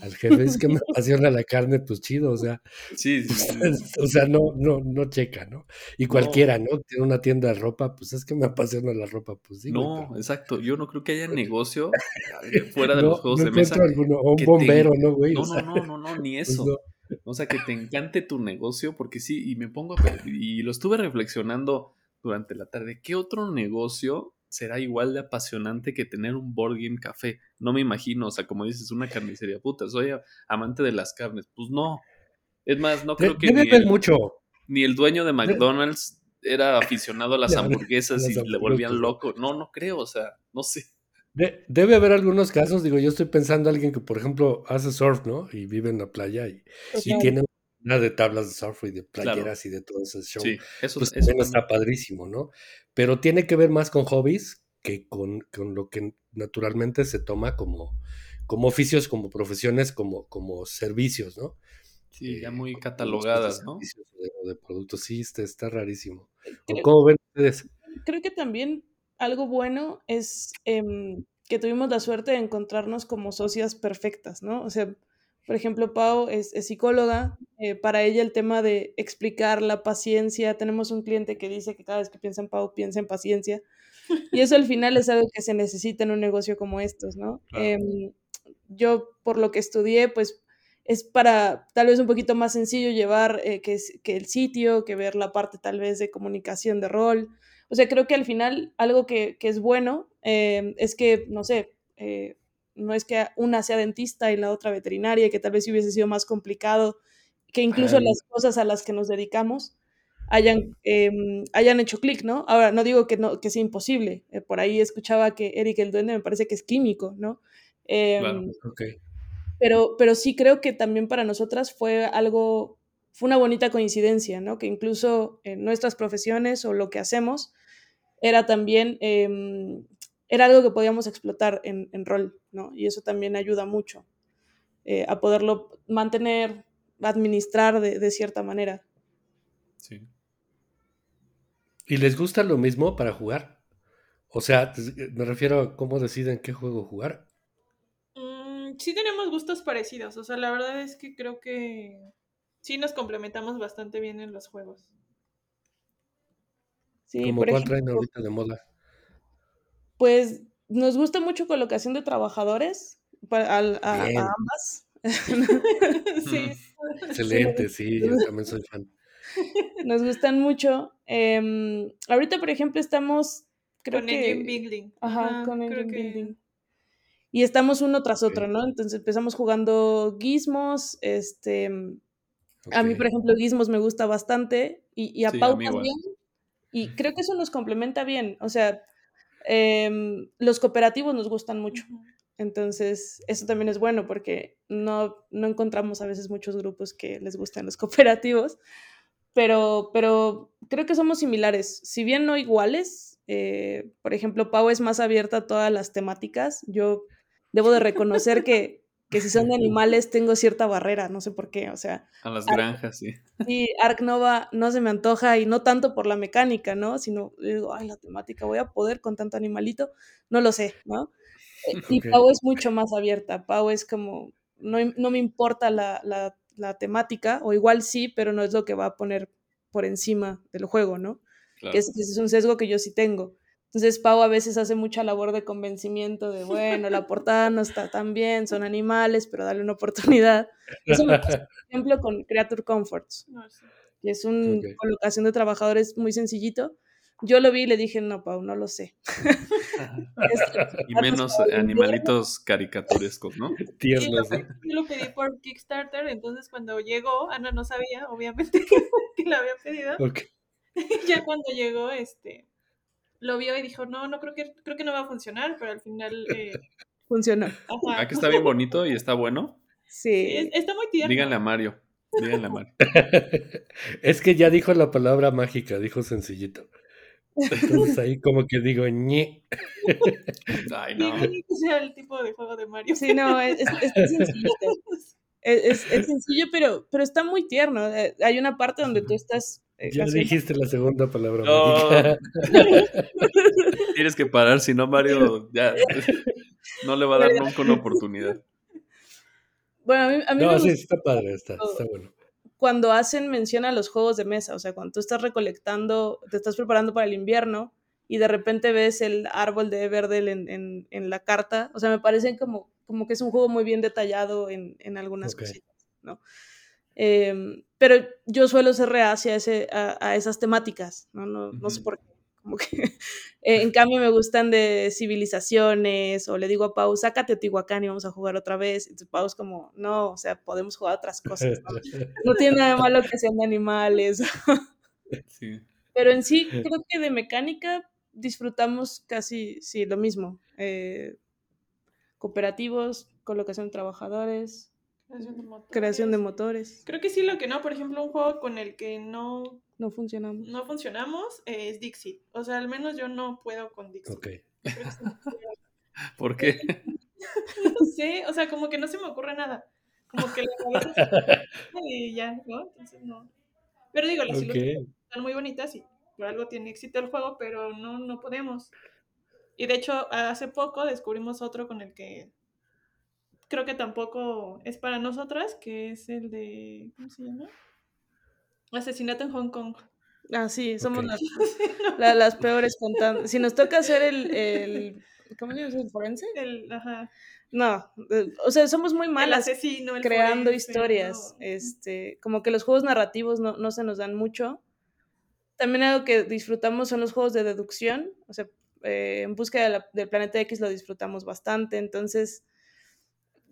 al jefe, es que me apasiona la carne, pues chido, o sea. Sí, O sea, no, no, no checa, ¿no? Y cualquiera, ¿no? Tiene una tienda de ropa, pues es que me apasiona la ropa, pues sí. No, exacto. Yo no creo que haya negocio eh, fuera de los juegos de mesa. o un bombero, ¿no, güey? No, no, no, no, no, ni pues eso. O sea, que te encante tu negocio, porque sí, y me pongo a y lo estuve reflexionando durante la tarde. ¿Qué otro negocio será igual de apasionante que tener un board game café. No me imagino, o sea, como dices, una carnicería puta, soy amante de las carnes. Pues no. Es más, no creo que ni el, mucho. ni el dueño de McDonald's era aficionado a las hamburguesas y le volvían loco. No, no creo, o sea, no sé. debe haber algunos casos, digo, yo estoy pensando a alguien que, por ejemplo, hace surf, ¿no? Y vive en la playa y, y tiene de tablas de surf y de playeras y de todo ese show. Sí, eso, pues eso está padrísimo, ¿no? Pero tiene que ver más con hobbies que con, lo que naturalmente se toma como, como oficios, como profesiones, como, como servicios, ¿no? Sí, ya eh, muy catalogadas, ¿no? De, de, productos, sí, está, está rarísimo. ¿Cómo ven ustedes? Creo que también algo bueno es em, que tuvimos la suerte de encontrarnos como socias perfectas, ¿no? O sea, por ejemplo, Pau es, psicóloga. Eh, para ella el tema de explicar la paciencia, tenemos un cliente que dice que cada vez que piensa en Pau, piensa en paciencia. Y eso al final es algo que se necesita en un negocio como estos, ¿no? Em, yo, por lo que estudié, pues es para tal vez un poquito más sencillo llevar eh, que, que, el sitio, que ver la parte tal vez de comunicación de rol. O sea, creo que al final algo que, que es bueno em, es que, no sé, eh, no es que una sea dentista y la otra veterinaria, que tal vez hubiese sido más complicado, que incluso las cosas a las que nos dedicamos hayan, em, hayan hecho clic, ¿no? Ahora, no digo que, no, que sea imposible, eh, por ahí escuchaba que Eric el Duende me parece que es químico, ¿no? Claro. Em, ok. pero, pero sí creo que también para nosotras fue algo, fue una bonita coincidencia, ¿no? Que incluso en nuestras profesiones o lo que hacemos era también, em, era algo que podíamos explotar en, en rol, ¿no? Y eso también ayuda mucho eh, a poderlo mantener, administrar de, de cierta manera. Sí. ¿Y les gusta lo mismo para jugar? O sea, me refiero a cómo deciden qué juego jugar. Mm, sí tenemos gustos parecidos, o sea, la verdad es que creo que sí nos complementamos bastante bien en los juegos. Sí, ¿Como por cuál ejemplo, traen ahorita de moda? Pues nos gusta mucho colocación de trabajadores para, a, ambas. sí. Excelente, sí, yo también soy fan. Nos gustan mucho. Em, ahorita, por ejemplo, estamos, creo con que... Engine Building. Ajá, con Engine que- Building. Y estamos uno tras otro, ¿no? Entonces empezamos jugando Gizmos, este... A mí, por ejemplo, Gizmos me gusta bastante y, y a Sí, Pau también. Y creo que eso nos complementa bien. O sea, em, los cooperativos nos gustan mucho. Entonces, eso también es bueno porque no, no encontramos a veces muchos grupos que les gustan los cooperativos, pero, pero creo que somos similares. Si bien no iguales, eh, por ejemplo, Pau es más abierta a todas las temáticas. Yo debo de reconocer que, que si son de animales tengo cierta barrera, no sé por qué. O sea, A las granjas, sí. sí, Ark Nova no se me antoja y no tanto por la mecánica, ¿no? Sino digo, ay, la temática, voy a poder con tanto animalito, no lo sé, ¿no? Eh, Y. Pau es mucho más abierta. Pau es como, no, no me importa la, la- la temática, o igual sí, pero no es lo que va a poner por encima del juego, ¿no? Claro. que ese es un sesgo que yo sí tengo. Entonces Pau a veces hace mucha labor de convencimiento de, bueno, la portada no está tan bien, son animales, pero dale una oportunidad. Eso me pasa, por ejemplo, con Creature Comforts, No sé. que es una Ok. colocación de trabajadores muy sencillito. Yo lo vi y le dije, no, Pau, no lo sé. Es- Y menos animalitos caricaturescos, ¿no? Tiernos, yo lo pedí por Kickstarter, entonces cuando llegó, Ana no sabía, obviamente, que la había pedido. Ok. Y ya cuando llegó, este, lo vio y dijo, no, no creo que, creo que no va a funcionar, pero al final, eh, Funcionó. Ah, que está bien bonito y está bueno. Sí, es- Sí. está muy tierno. Díganle a Mario. Díganle a Mario. Es que ya dijo la palabra mágica, dijo sencillito. Entonces ahí como que digo, ñe. Ay, Sí, no. sea el tipo de juego de Mario. Sí, no, es, es- está sencillito. Es, es- es sencillo, pero, pero está muy tierno. Eh, Hay una parte donde tú estás Ya haciendo- dijiste la segunda palabra No. mágica. Tienes que parar, si no, Mario ya no le va a dar nunca una oportunidad. Bueno, a mí, a mí me No, sí, gusta está padre, está, está bueno. cuando hacen mención a los juegos de mesa, o sea, cuando tú estás recolectando, te estás preparando para el invierno y de repente ves el árbol de Everdell en, en- en la carta, o sea, me parece como, como que es un juego muy bien detallado en, en algunas Ok. cositas, ¿no? Em, pero yo suelo ser reacia a, ese- a, a esas temáticas, ¿no? No, no sé por qué. Como que, eh, en cambio, me gustan de civilizaciones, o le digo a Pau, sácate Teotihuacán y vamos a jugar otra vez. Entonces Pau es como, no, o sea, podemos jugar otras cosas, ¿no? No tiene nada de malo que sean de animales. Sí. Pero en sí, creo que de mecánica disfrutamos casi, sí, lo mismo. Eh, cooperativos, colocación de trabajadores, Creación de motores. creación de motores. Creo que sí, lo que no, por ejemplo, un juego con el que no, No funcionamos. no funcionamos eh, es Dixit. O sea, al menos yo no puedo con Dixit. Ok. ¿Por qué? No sé, o sea, como que no se me ocurre nada. Como que la cabeza y ya, ¿no? Entonces no. Pero digo, las Ok. ilustraciones están muy bonitas y por algo tiene éxito el juego, pero no, no podemos. Y de hecho, hace poco descubrimos otro con el que creo que tampoco es para nosotras, que es el de. ¿Cómo se llama? Asesinato en Hong Kong. Ah, sí, somos las, la- las peores contando. Si nos toca hacer el, el ¿cómo se llama? ¿El forense? El, ajá, No, eh, o sea, somos muy el malas asesino, el creando forense, historias. ¿no? Este, como que los juegos narrativos no, no se nos dan mucho. También algo que disfrutamos son los juegos de deducción. O sea, eh, en de la- del planeta X lo disfrutamos bastante. Entonces,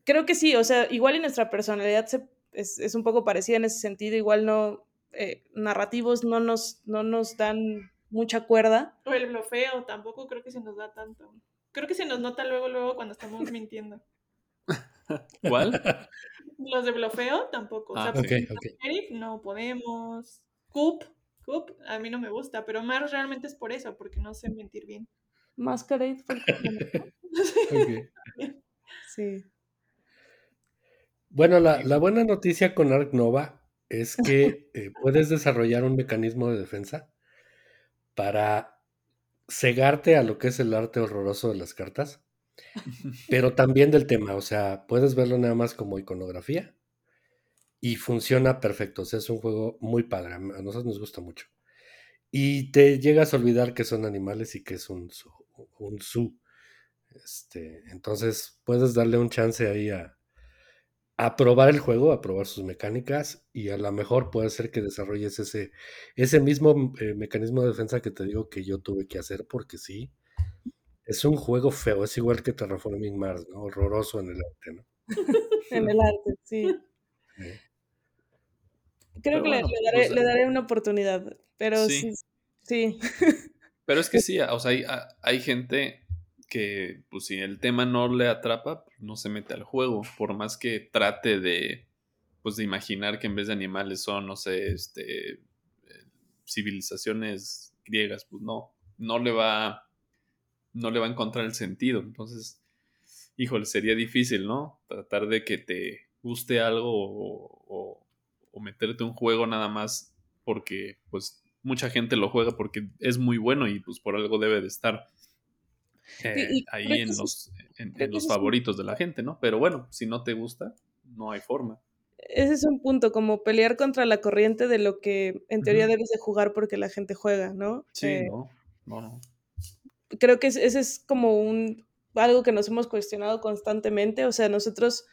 creo que sí, o sea, igual y nuestra personalidad se, es, es, un poco parecida en ese sentido, igual no, eh, narrativos no nos, no nos dan mucha cuerda. O el blofeo, tampoco creo que se nos da tanto. Creo que se nos nota luego, luego cuando estamos mintiendo. ¿Cuál? Los de blofeo tampoco. Ah, o sea, okay, okay. no podemos. Coop, Coop, a mí no me gusta, pero más realmente es por eso, porque no sé mentir bien. Masquerade okay. Sí. Bueno, la, la, buena noticia con Ark Nova es que eh, puedes desarrollar un mecanismo de defensa para cegarte a lo que es el arte horroroso de las cartas, pero también del tema, o sea, puedes verlo nada más como iconografía y funciona perfecto, o sea, es un juego muy padre, a nosotros nos gusta mucho. Y te llegas a olvidar que son animales y que es un su. Un. Este, entonces puedes darle un chance ahí a, a probar el juego, a probar sus mecánicas y a lo mejor puede ser que desarrolles ese, ese mismo eh, mecanismo de defensa que te digo que yo tuve que hacer porque sí, es un juego feo, es igual que Terraforming Mars, ¿no? Horroroso en el arte, ¿no? en el arte, sí. Creo que le, daré, le, daré, una oportunidad, pero sí. sí. Pero es que sí, o sea, hay, hay gente que pues si el tema no le atrapa, pues, no se mete al juego, por más que trate de pues de imaginar que en vez de animales son, no sé, este eh, civilizaciones griegas, pues no, no le va no le va a encontrar el sentido. Entonces, híjole, sería difícil, ¿no? Tratar de que te guste algo o, o meterte un juego nada más porque pues mucha gente lo juega porque es muy bueno y pues por algo debe de estar eh, ahí en los, en, los favoritos de la gente, ¿no? Pero bueno, si no te gusta, no hay forma. Ese es un punto, como pelear contra la corriente de lo que en teoría debes de jugar porque la gente juega, ¿no? Sí, eh, no, no, no. Creo que ese es como un algo que nos hemos cuestionado constantemente, o sea, nosotros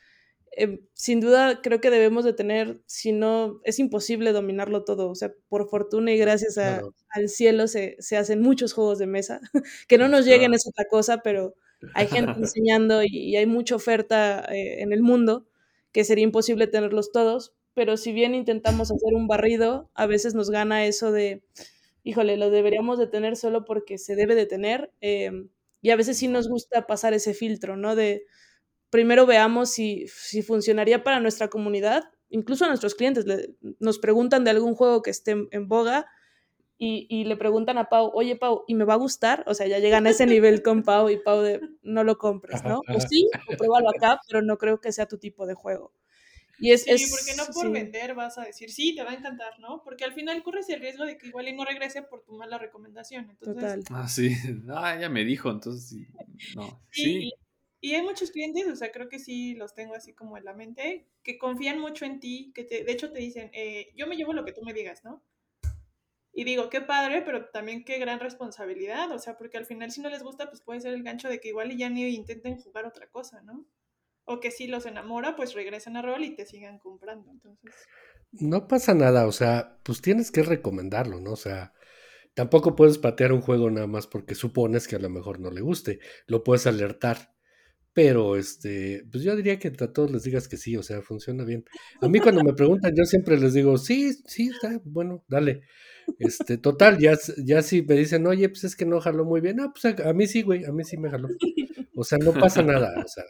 Em, sin duda creo que debemos de tener, si no, es imposible dominarlo todo, o sea, por fortuna y gracias al cielo se, se, hacen muchos juegos de mesa, que no nos lleguen es otra cosa, pero hay gente enseñando y, hay mucha oferta eh, en el mundo que sería imposible tenerlos todos, pero si bien intentamos hacer un barrido, a veces nos gana eso de, híjole, lo deberíamos de tener solo porque se debe de tener, em, y a veces sí nos gusta pasar ese filtro, ¿no? De, primero veamos si, si funcionaría para nuestra comunidad, incluso a nuestros clientes. nos preguntan de algún juego que esté en, boga y, y, le preguntan a Pau, oye Pau, ¿y me va a gustar? O sea, ya llegan a ese nivel con Pau y Pau de, no lo compres, ¿no? O sí, o pruébalo acá, pero no creo que sea tu tipo de juego. Y es, sí, porque no por vender vas a decir, sí, te va a encantar, ¿no? Porque al final corres el riesgo de que igual y no regrese por tu mala recomendación. Entonces, Total. Ah, sí. Ah, ya me dijo, entonces No. sí. Y hay muchos clientes, o sea, creo que sí los tengo así como en la mente, que confían mucho en ti, que te, de hecho te dicen, eh, yo me llevo lo que tú me digas, ¿no? Y digo, qué padre, pero también qué gran responsabilidad, o sea, porque al final si no les gusta, pues puede ser el gancho de que igual ya ni intenten jugar otra cosa, ¿no? O que si los enamora, pues regresen a rol y te sigan comprando, entonces. No pasa nada, o sea, pues tienes que recomendarlo, ¿no? O sea, tampoco puedes patear un juego nada más porque supones que a lo mejor no le guste, lo puedes alertar pero este, pues yo diría que a todos les digas que sí, o sea, funciona bien. A mí cuando me preguntan, yo siempre les digo, sí, sí, está, bueno, dale. Este, total, ya, ya si me dicen, oye, pues es que no jaló muy bien, ah, pues a, mí sí, güey, a mí sí me jaló. O sea, no pasa nada, o sea.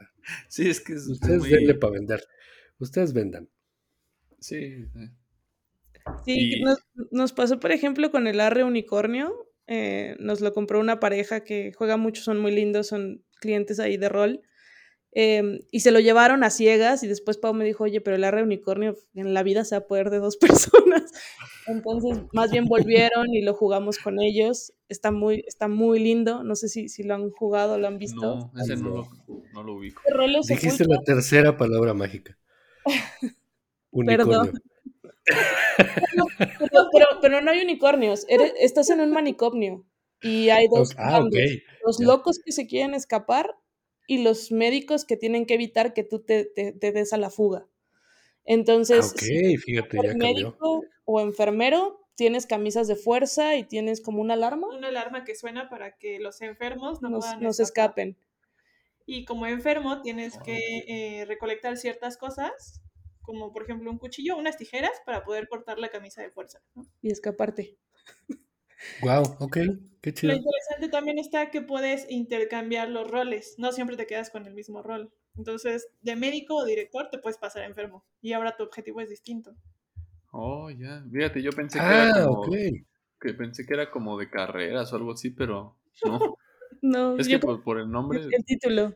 Sí, es que es ustedes muy... para vender. Ustedes vendan. Sí. Sí, nos, nos, pasó, por ejemplo, con el Arre Unicornio. Eh, nos lo compró una pareja que juega mucho, son muy lindos, son clientes ahí de rol. Em, y se lo llevaron a ciegas y después Pau me dijo, oye, pero el arre unicornio en la vida se va a poder de dos personas. Entonces, más bien volvieron y lo jugamos con ellos. Está muy, está muy lindo. No sé si, si lo han jugado, lo han visto. No, ese no lo, no lo ubico. Dijiste la tercera palabra mágica. Unicornio. pero, pero, no hay unicornios. estás en un manicomio y hay dos. Ah, Los locos que se quieren escapar y los médicos que tienen que evitar que tú te, des a la fuga. Entonces, si fíjate, ya médico o enfermero, tienes camisas de fuerza y tienes como una alarma. Una alarma que suena para que los enfermos no, nos, escapen. y como enfermo tienes que eh, recolectar ciertas cosas, como por ejemplo un cuchillo, unas tijeras para poder cortar la camisa de fuerza. ¿no? Y escaparte. Wow, ok, qué Lo chido. interesante también está que puedes intercambiar los roles, no siempre te quedas con el mismo rol. Entonces, de médico o director te puedes pasar enfermo y ahora tu objetivo es distinto. Oh, ya. Fíjate, yo pensé que era Ah, como. Que pensé que era como de carreras o algo así, pero no. No, Es que creo por, por el nombre, que el título.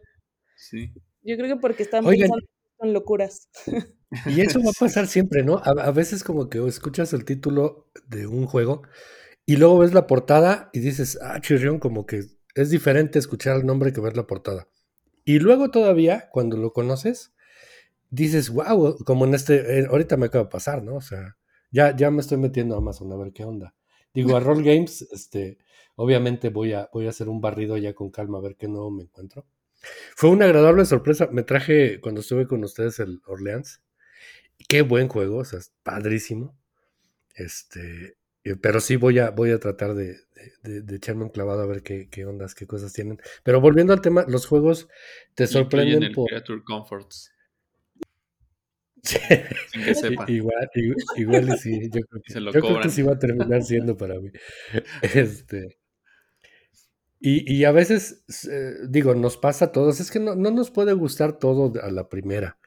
sí. Yo creo que porque están Oigan. pensando en locuras. Y eso va a pasar siempre, ¿no? A, a veces como que escuchas el título de un juego y luego ves la portada y dices, ah, chirrión, como que es diferente escuchar el nombre que ver la portada. Y luego todavía, cuando lo conoces, dices, wow, como en este, eh, ahorita me acaba de pasar, ¿no? O sea, ya, ya me estoy metiendo a Amazon a ver qué onda. Digo, a Roll Games, este, obviamente voy a, voy a hacer un barrido ya con calma a ver qué nuevo me encuentro. Fue una agradable sorpresa. Me traje cuando estuve con ustedes el Orleans. Qué buen juego, o sea, es padrísimo. Este, pero sí voy a, voy a tratar de, de- de- echarme un clavado a ver qué, qué ondas, qué cosas tienen. Pero volviendo al tema, los juegos te sorprenden el por. Creature Comforts. Sí, Sin que sepa. igual, igual, igual sí, yo creo que, yo creo que sí va a terminar siendo para mí. Este. Y, y a veces, eh, digo, nos pasa a todos, es que no, no nos puede gustar todo a la primera.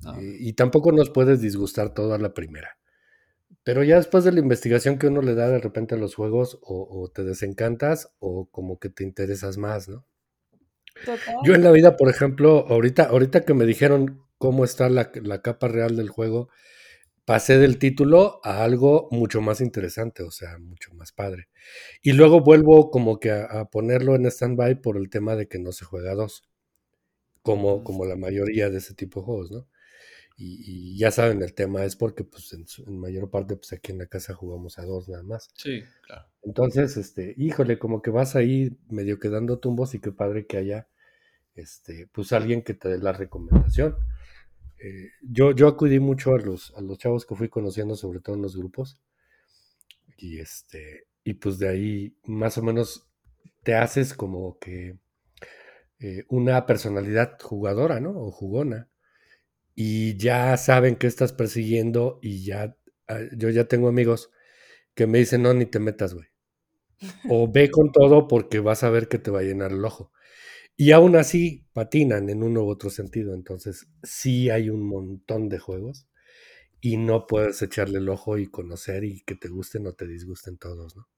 No. Y, y tampoco nos puedes disgustar todo a la primera. Pero ya después de la investigación que uno le da de repente a los juegos, o, o te desencantas o como que te interesas más, ¿no? Total. Yo en la vida, por ejemplo, ahorita, ahorita que me dijeron cómo está la, la capa real del juego, pasé del título a algo mucho más interesante, o sea, mucho más padre. Y luego vuelvo como que a, a ponerlo en stand-by por el tema de que no se juega a dos, como, como la mayoría de ese tipo de juegos, ¿no? Y, y ya saben, el tema es porque pues en mayor parte pues aquí en la casa jugamos a dos nada más. Sí, claro. Entonces, este, híjole, como que vas ahí medio quedando tumbos y qué padre que haya, este, pues alguien que te dé la recomendación. Eh, yo, yo acudí mucho a los, a los chavos que fui conociendo, sobre todo en los grupos, y este, y pues de ahí más o menos te haces como que eh, una personalidad jugadora, ¿no? O jugona. Y ya saben qué estás persiguiendo y ya, ah, yo ya tengo amigos que me dicen, no, ni te metas, güey. O ve con todo porque vas a ver que te va a llenar el ojo. Y aún así patinan en uno u otro sentido. Entonces, sí hay un montón de juegos y no puedes echarle el ojo y conocer y que te gusten o te disgusten todos, ¿no?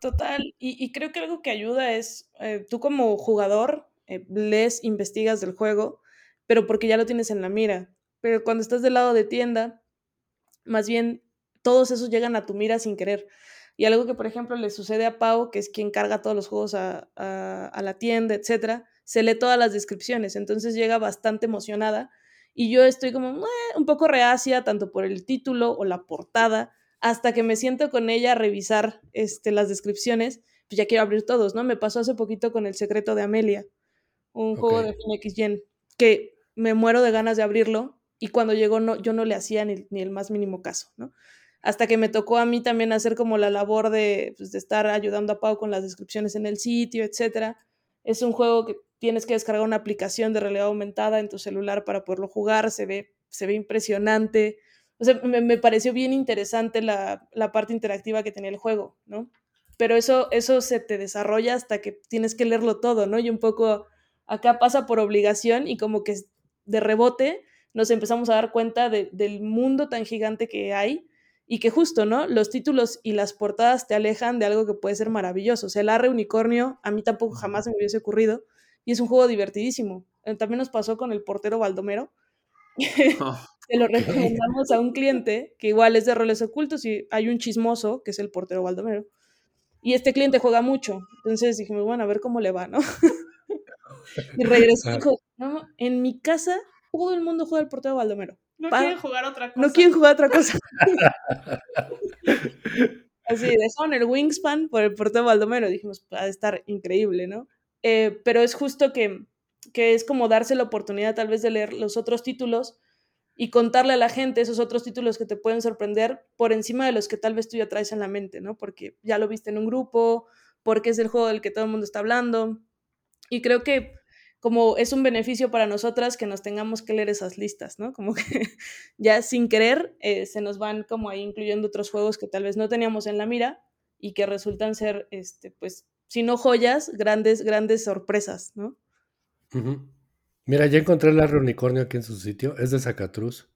Total, y, y creo que algo que ayuda es, eh, tú como jugador, eh, lees, investigas del juego, pero porque ya lo tienes en la mira. Pero cuando estás del lado de tienda, más bien todos esos llegan a tu mira sin querer. Y algo que, por ejemplo, le sucede a Pau, que es quien carga todos los juegos a, a- a la tienda, etcétera, se lee todas las descripciones, entonces llega bastante emocionada. Y yo estoy como "Eh", un poco reacia, tanto por el título o la portada, hasta que me siento con ella a revisar este, las descripciones, pues ya quiero abrir todos, ¿no? Me pasó hace poquito con El secreto de Amelia, un juego de Phoenix Gen, que me muero de ganas de abrirlo y cuando llegó no, yo no le hacía ni, ni el más mínimo caso, ¿no? Hasta que me tocó a mí también hacer como la labor de, pues, de estar ayudando a Pau con las descripciones en el sitio, etcétera. Es un juego que tienes que descargar una aplicación de realidad aumentada en tu celular para poderlo jugar, se ve, se ve impresionante. O sea, me, me pareció bien interesante la, la parte interactiva que tenía el juego, ¿no? Pero eso, eso se te desarrolla hasta que tienes que leerlo todo, ¿no? Y un poco acá pasa por obligación y como que de rebote nos empezamos a dar cuenta de, del mundo tan gigante que hay y que justo, ¿no? Los títulos y las portadas te alejan de algo que puede ser maravilloso. O sea, el arre unicornio a mí tampoco jamás me hubiese ocurrido y es un juego divertidísimo. Eh, También nos pasó con el portero Baldomero. Oh, Se lo recomendamos a un cliente que igual es de roles ocultos y hay un chismoso que es el portero Baldomero. Y este cliente juega mucho. Entonces dijimos, bueno, a ver cómo le va, ¿no? y regresó y dijo, no, en mi casa todo el mundo juega al portero Baldomero. No Pa- quieren jugar otra cosa. No quieren jugar otra cosa. Así, dejaron el Wingspan por el portero Baldomero. Dijimos, va a estar increíble, ¿no? Eh, pero es justo que, que es como darse la oportunidad tal vez de leer los otros títulos y contarle a la gente esos otros títulos que te pueden sorprender por encima de los que tal vez tú ya traes en la mente, ¿no? Porque ya lo viste en un grupo, porque es el juego del que todo el mundo está hablando. Y creo que como es un beneficio para nosotras que nos tengamos que leer esas listas, ¿no? Como que ya sin querer eh, se nos van como ahí incluyendo otros juegos que tal vez no teníamos en la mira y que resultan ser, este, pues, si no joyas, grandes, grandes sorpresas, ¿no? Mira, ya encontré el unicornio aquí en su sitio, es de Zacatruz.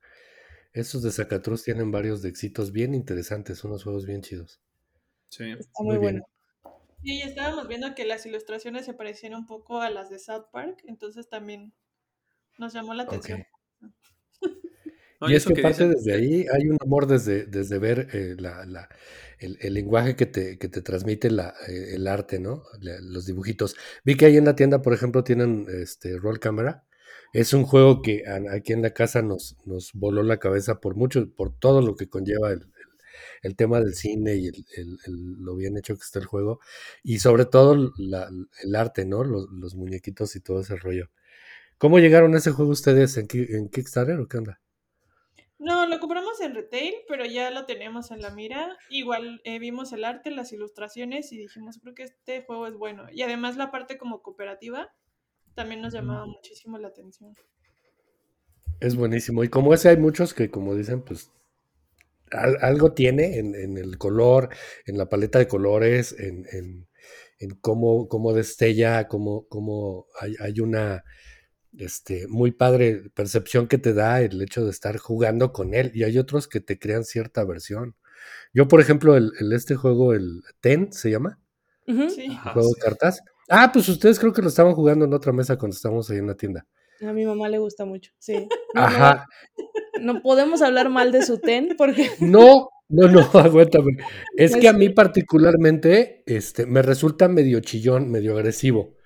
Esos de Zacatruz tienen varios de éxitos bien interesantes, unos juegos bien chidos. Sí, está muy, bueno. Sí, estábamos viendo que las ilustraciones se parecían un poco a las de South Park, entonces también nos llamó la atención. y es que parte desde ahí hay un amor desde, desde ver eh, la, el, lenguaje que te, que te transmite la, eh, el arte, ¿no? los dibujitos. Vi que ahí en la tienda, por ejemplo, tienen este Roll Camera. Es un juego que aquí en la casa nos, nos voló la cabeza por mucho, por todo lo que conlleva el, el tema del cine y el, lo bien hecho que está el juego. Y sobre todo el arte, ¿no? Los, muñequitos y todo ese rollo. ¿Cómo llegaron a ese juego ustedes? ¿En, en Kickstarter o qué onda? No, lo compramos en retail, pero ya lo tenemos en la mira. Igual eh, vimos el arte, las ilustraciones y dijimos, creo que este juego es bueno. Y además la parte como cooperativa también nos llamaba muchísimo la atención. Es buenísimo. Y como ese hay muchos que, como dicen, pues algo tiene en, el color, en la paleta de colores, en, en, cómo, cómo, destella, cómo, cómo hay, una este, muy padre percepción que te da el hecho de estar jugando con él. Y hay otros que te crean cierta versión. Yo, por ejemplo, el, este juego, el Ten, ¿se llama? sí. juego de cartas. Ah, pues ustedes creo que lo estaban jugando en otra mesa cuando estábamos ahí en la tienda. A mi mamá le gusta mucho, sí. Ajá no podemos hablar mal de su ten porque... No, no, no, aguántame. Es que a mí particularmente este, me resulta medio chillón, medio agresivo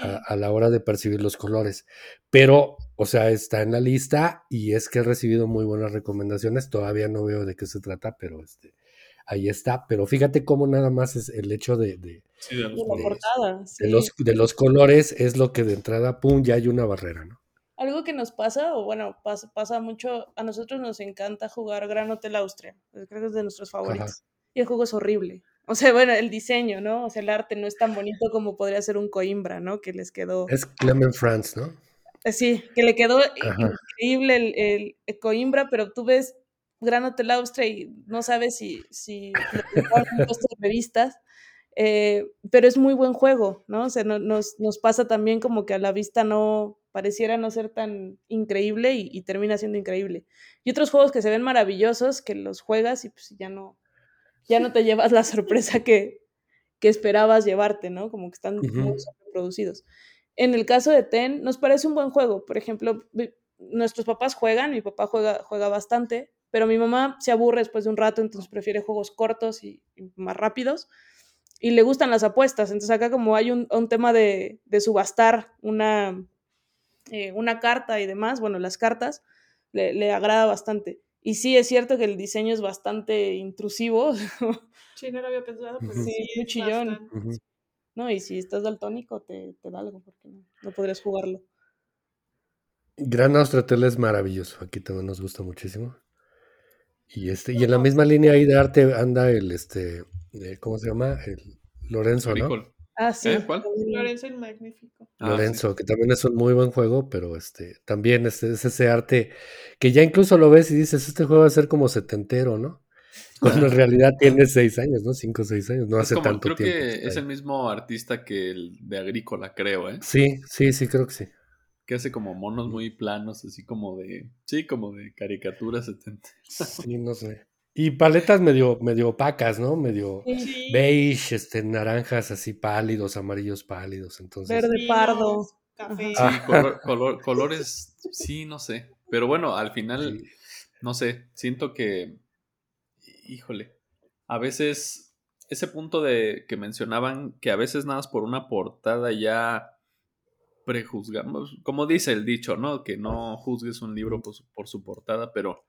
a, la hora de percibir los colores. Pero, o sea, está en la lista y es que he recibido muy buenas recomendaciones. Todavía no veo de qué se trata, pero este, ahí está. Pero fíjate cómo nada más es el hecho de, de, los, de los colores es lo que de entrada, pum, ya hay una barrera, ¿no? Algo que nos pasa, o bueno, pasa, pasa mucho, a nosotros nos encanta jugar Gran Hotel Austria, creo que es de nuestros favoritos. Y el juego es horrible. O sea, bueno, el diseño, ¿no? O sea, el arte no es tan bonito como podría ser un Coimbra, ¿no? Que les quedó... Es Clement France, ¿no? Eh, sí, que le quedó increíble el, el, Coimbra, pero tú ves Gran Hotel Austria y no sabes si, si lo revistas, eh, pero es muy buen juego, ¿no? O sea, nos, nos pasa también como que a la vista no, pareciera no ser tan increíble y, termina siendo increíble. Y otros juegos que se ven maravillosos, que los juegas y pues ya no, ya no te llevas la sorpresa que, que esperabas llevarte, ¿no? Como que están muy producidos. En el caso de Ten, nos parece un buen juego. Por ejemplo, nuestros papás juegan, mi papá juega, juega bastante, pero mi mamá se aburre después de un rato, entonces prefiere juegos cortos y, más rápidos. Y le gustan las apuestas. Entonces acá como hay un, un tema de, de subastar una, eh, una carta y demás, bueno, las cartas, le, agrada bastante. Y sí, es cierto que el diseño es bastante intrusivo. Sí, no lo había pensado, pero sí, muy chillón. No, y si estás daltónico, te, te da algo, porque no, podrías jugarlo. Gran Austratel es maravilloso, aquí también nos gusta muchísimo. Y este, y en la misma línea ahí de arte anda el este, eh, ¿cómo se llama? El Lorenzo, ¿no? Ah, sí. ¿Eh? Lorenzo el Magnífico. Ah, Lorenzo, que también es un muy buen juego, pero este también este, es ese arte que ya incluso lo ves y dices, este juego va a ser como setentero, ¿no? Cuando en realidad tiene seis años, ¿no? Cinco o seis años, no hace tanto tiempo. Creo que es el mismo artista que el de Agrícola, creo, ¿eh? Sí, sí, sí, creo que sí. Que hace como monos muy planos, así como de, sí, como de caricatura setenta. Sí, no sé. Y paletas medio, medio opacas, ¿no? Medio beige, este, naranjas así pálidos, amarillos pálidos. Entonces... Verde pardo. Café. Sí, colores, sí, no sé. Pero bueno, al final, no sé, siento que, híjole, a veces ese punto de que mencionaban que a veces nada más por una portada ya prejuzgamos, como dice el dicho, ¿no? Que no juzgues un libro por su portada, pero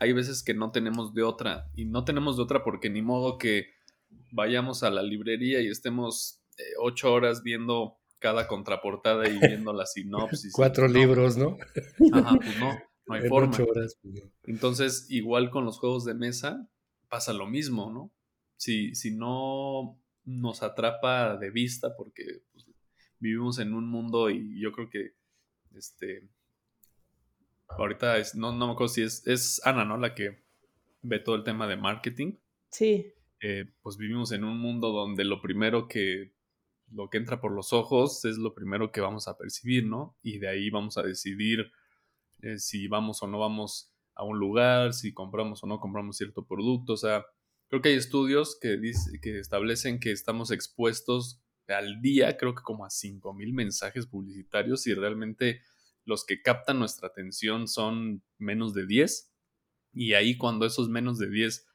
hay veces que no tenemos de otra. Y no tenemos de otra porque ni modo que vayamos a la librería y estemos eh, ocho horas viendo cada contraportada y viendo la sinopsis. Cuatro libros, ¿no? Ajá, pues no, no hay forma. Horas, pues Entonces, igual con los juegos de mesa, pasa lo mismo, ¿no? Si, si no nos atrapa de vista, porque pues, vivimos en un mundo y yo creo que, este, ahorita es, no, no me acuerdo si es, es Ana, ¿no? La que ve todo el tema de marketing. Sí. Eh, pues vivimos en un mundo donde lo primero que, lo que entra por los ojos es lo primero que vamos a percibir, ¿no? Y de ahí vamos a decidir eh, si vamos o no vamos a un lugar, si compramos o no compramos cierto producto, o sea, creo que hay estudios que, que establecen que estamos expuestos al día, creo que como a 5.000 mensajes publicitarios y realmente los que captan nuestra atención son menos de 10. Y ahí cuando esos menos de 10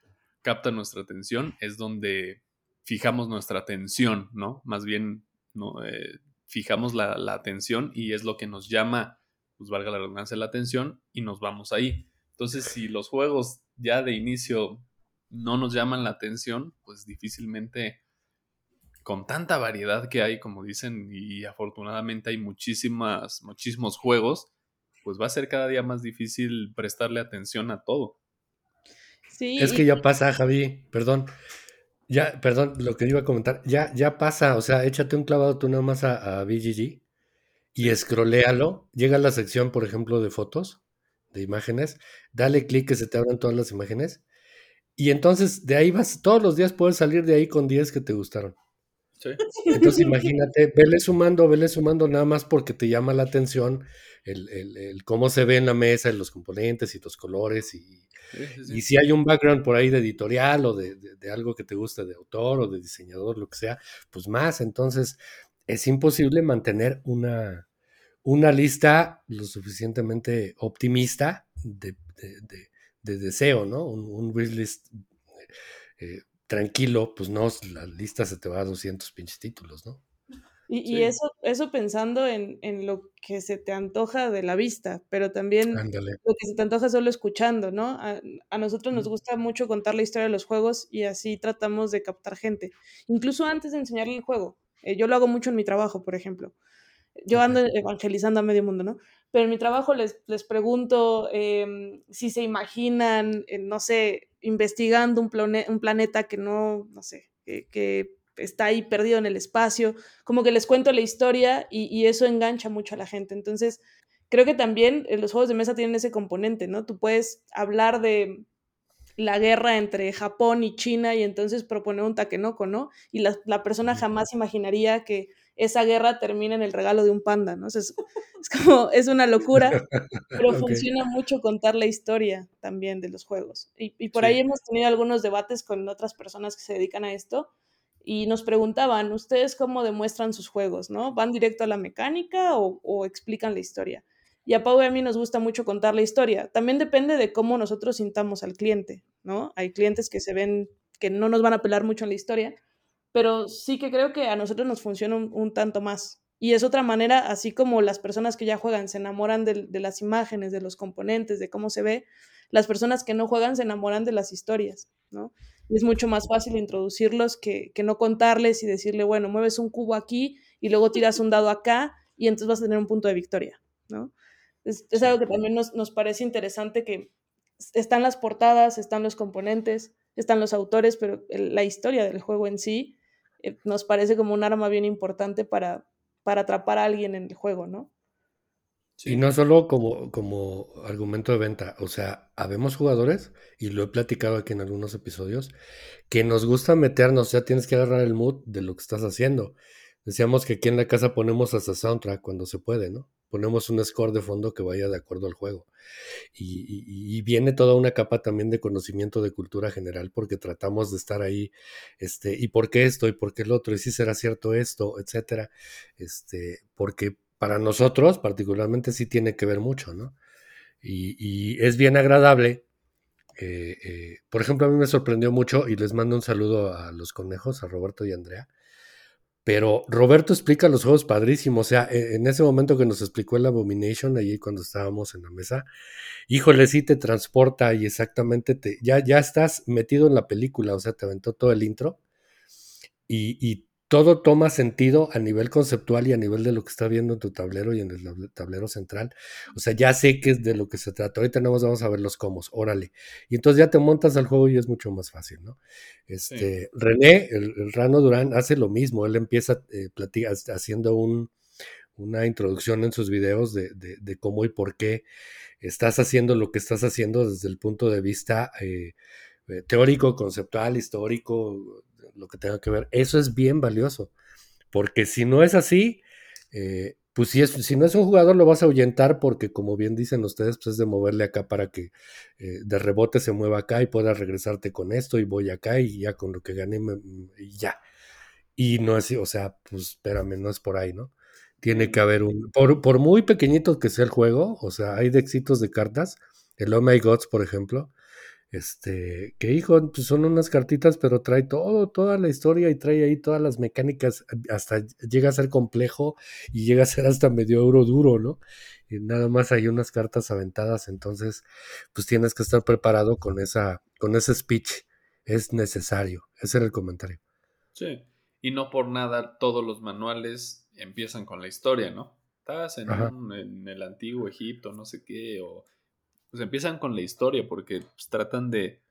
captan nuestra atención es donde fijamos nuestra atención, ¿no? Más bien, ¿no? Eh, fijamos la, la, atención y es lo que nos llama, pues valga la redundancia, la atención y nos vamos ahí. Entonces, si los juegos ya de inicio no nos llaman la atención, pues difícilmente con tanta variedad que hay, como dicen, y afortunadamente hay muchísimas, muchísimos juegos, pues va a ser cada día más difícil prestarle atención a todo. Sí. Es que ya pasa, Javi, perdón. Ya, perdón, lo que iba a comentar, ya, ya pasa, o sea, échate un clavado tú nada más a, a BGG y escroléalo, llega a la sección, por ejemplo, de fotos, de imágenes, dale clic que se te abran todas las imágenes y entonces de ahí vas, todos los días puedes salir de ahí con 10 que te gustaron. Entonces imagínate, vele sumando, vele sumando nada más porque te llama la atención el, cómo se ve en la mesa, los componentes y los colores y, y si hay un background por ahí de editorial o de, algo que te guste de autor o de diseñador, lo que sea, pues más. Entonces es imposible mantener una, una lista lo suficientemente optimista de, deseo, ¿no? Un, un wishlist eh, tranquilo, pues no, la lista se te va a 200 pinches títulos, ¿no? Y, eso, eso pensando en, lo que se te antoja de la vista, pero también lo que se te antoja solo escuchando, ¿no? A, nosotros nos gusta mucho contar la historia de los juegos y así tratamos de captar gente, incluso antes de enseñarle el juego. Eh, yo lo hago mucho en mi trabajo, por ejemplo. Yo ando evangelizando a medio mundo, ¿no? Pero en mi trabajo les, les pregunto em, si se imaginan, eh, no sé, investigando un, un planeta que no, no sé, que, está ahí perdido en el espacio, como que les cuento la historia y, eso engancha mucho a la gente. Entonces, creo que también eh, los juegos de mesa tienen ese componente, ¿no? Tú puedes hablar de la guerra entre Japón y China y entonces proponer un takenoko, ¿no? Y la, la persona jamás imaginaría que esa guerra termina en el regalo de un panda, ¿no? es, como, es una locura, pero funciona mucho contar la historia también de los juegos. Y, por ahí hemos tenido algunos debates con otras personas que se dedican a esto y nos preguntaban, ¿ustedes cómo demuestran sus juegos, no? ¿Van directo a la mecánica o, explican la historia? Y a Pau y a mí nos gusta mucho contar la historia. También depende de cómo nosotros sintamos al cliente, ¿no? Hay clientes que se ven que no nos van a pelar mucho en la historia, pero sí que creo que a nosotros nos funciona un, tanto más. Y es otra manera, así como las personas que ya juegan se enamoran de, las imágenes, de los componentes, de cómo se ve, las personas que no juegan se enamoran de las historias, ¿no? Y es mucho más fácil introducirlos que, no contarles y decirle, bueno, mueves un cubo aquí y luego tiras un dado acá y entonces vas a tener un punto de victoria, ¿no? Es, algo que también nos, nos parece interesante que están las portadas, están los componentes, están los autores, pero la historia del juego en sí eh, nos parece como un arma bien importante para, para atrapar a alguien en el juego, ¿no? Y no solo como, como argumento de venta, o sea, habemos jugadores, y lo he platicado aquí en algunos episodios, que nos gusta meternos, o sea, tienes que agarrar el mood de lo que estás haciendo. Decíamos que aquí en la casa ponemos hasta soundtrack cuando se puede, ¿no? Ponemos un score de fondo que vaya de acuerdo al juego. Y, viene toda una capa también de conocimiento de cultura general porque tratamos de estar ahí, este, y por qué esto, y por qué el otro, y si será cierto esto, etcétera, este, porque para nosotros particularmente sí tiene que ver mucho, ¿no? Y, es bien agradable. Eh, eh, por ejemplo, a mí me sorprendió mucho y les mando un saludo a los conejos, a Roberto y Andrea pero Roberto explica los juegos padrísimos. O sea, e, en ese momento que nos explicó el Abomination, allí cuando estábamos en la mesa, híjole, sí te transporta y exactamente te, ya, ya estás metido en la película. O sea, te aventó todo el intro. Y, todo toma sentido a nivel conceptual y a nivel de lo que está viendo en tu tablero y en el tablero central. O sea, ya sé que es de lo que se trata. Ahorita no vamos a ver los cómo, órale. Y entonces ya te montas al juego y es mucho más fácil, ¿no? Este, René, el, Rano Durán, hace lo mismo. Él empieza eh, haciendo un, una introducción en sus videos de, de, cómo y por qué estás haciendo lo que estás haciendo desde el punto de vista eh, eh, teórico, conceptual, histórico, lo que tenga que ver. Eso es bien valioso, porque si no es así, eh, pues si, es, si no es un jugador lo vas a ahuyentar porque como bien dicen ustedes, pues es de moverle acá para que de rebote se mueva acá y pueda regresarte con esto y voy acá y ya con lo que gané y ya. Y no es, o sea, pues espérame, no es por ahí, ¿no? Tiene que haber un. Por, muy pequeñito que sea el juego, o sea, hay de éxitos de cartas. El Oh My Gods, por ejemplo. Este, que hijo, pues son unas cartitas, pero trae todo, toda la historia y trae ahí todas las mecánicas, hasta llega a ser complejo y llega a ser hasta medio euro duro, ¿no? Y nada más hay unas cartas aventadas, entonces, pues tienes que estar preparado con esa, con ese speech. Es necesario. Ese era el comentario. Sí. Y no por nada todos los manuales empiezan con la historia, ¿no? Estás en, el antiguo Egipto, no sé qué, o pues empiezan con la historia porque pues, tratan de,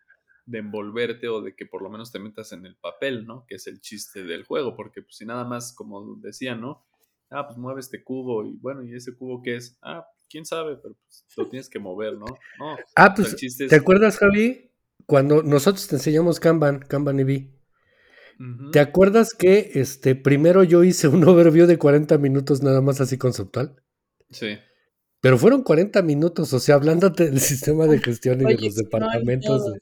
envolverte o de que por lo menos te metas en el papel, ¿no? Que es el chiste del juego, porque pues si nada más, como decía, ¿no? Ah, pues mueve este cubo y bueno, ¿y ese cubo qué es? Ah, quién sabe, pero pues lo tienes que mover, ¿no? ah, pues, ¿te acuerdas, Javi? Cuando nosotros te enseñamos Kanban, Kanban EV, ¿Te acuerdas que este, primero yo hice un overview de 40 minutos nada más así conceptual? Sí. Pero fueron 40 minutos, o sea, hablándote del sistema de gestión y de los departamentos.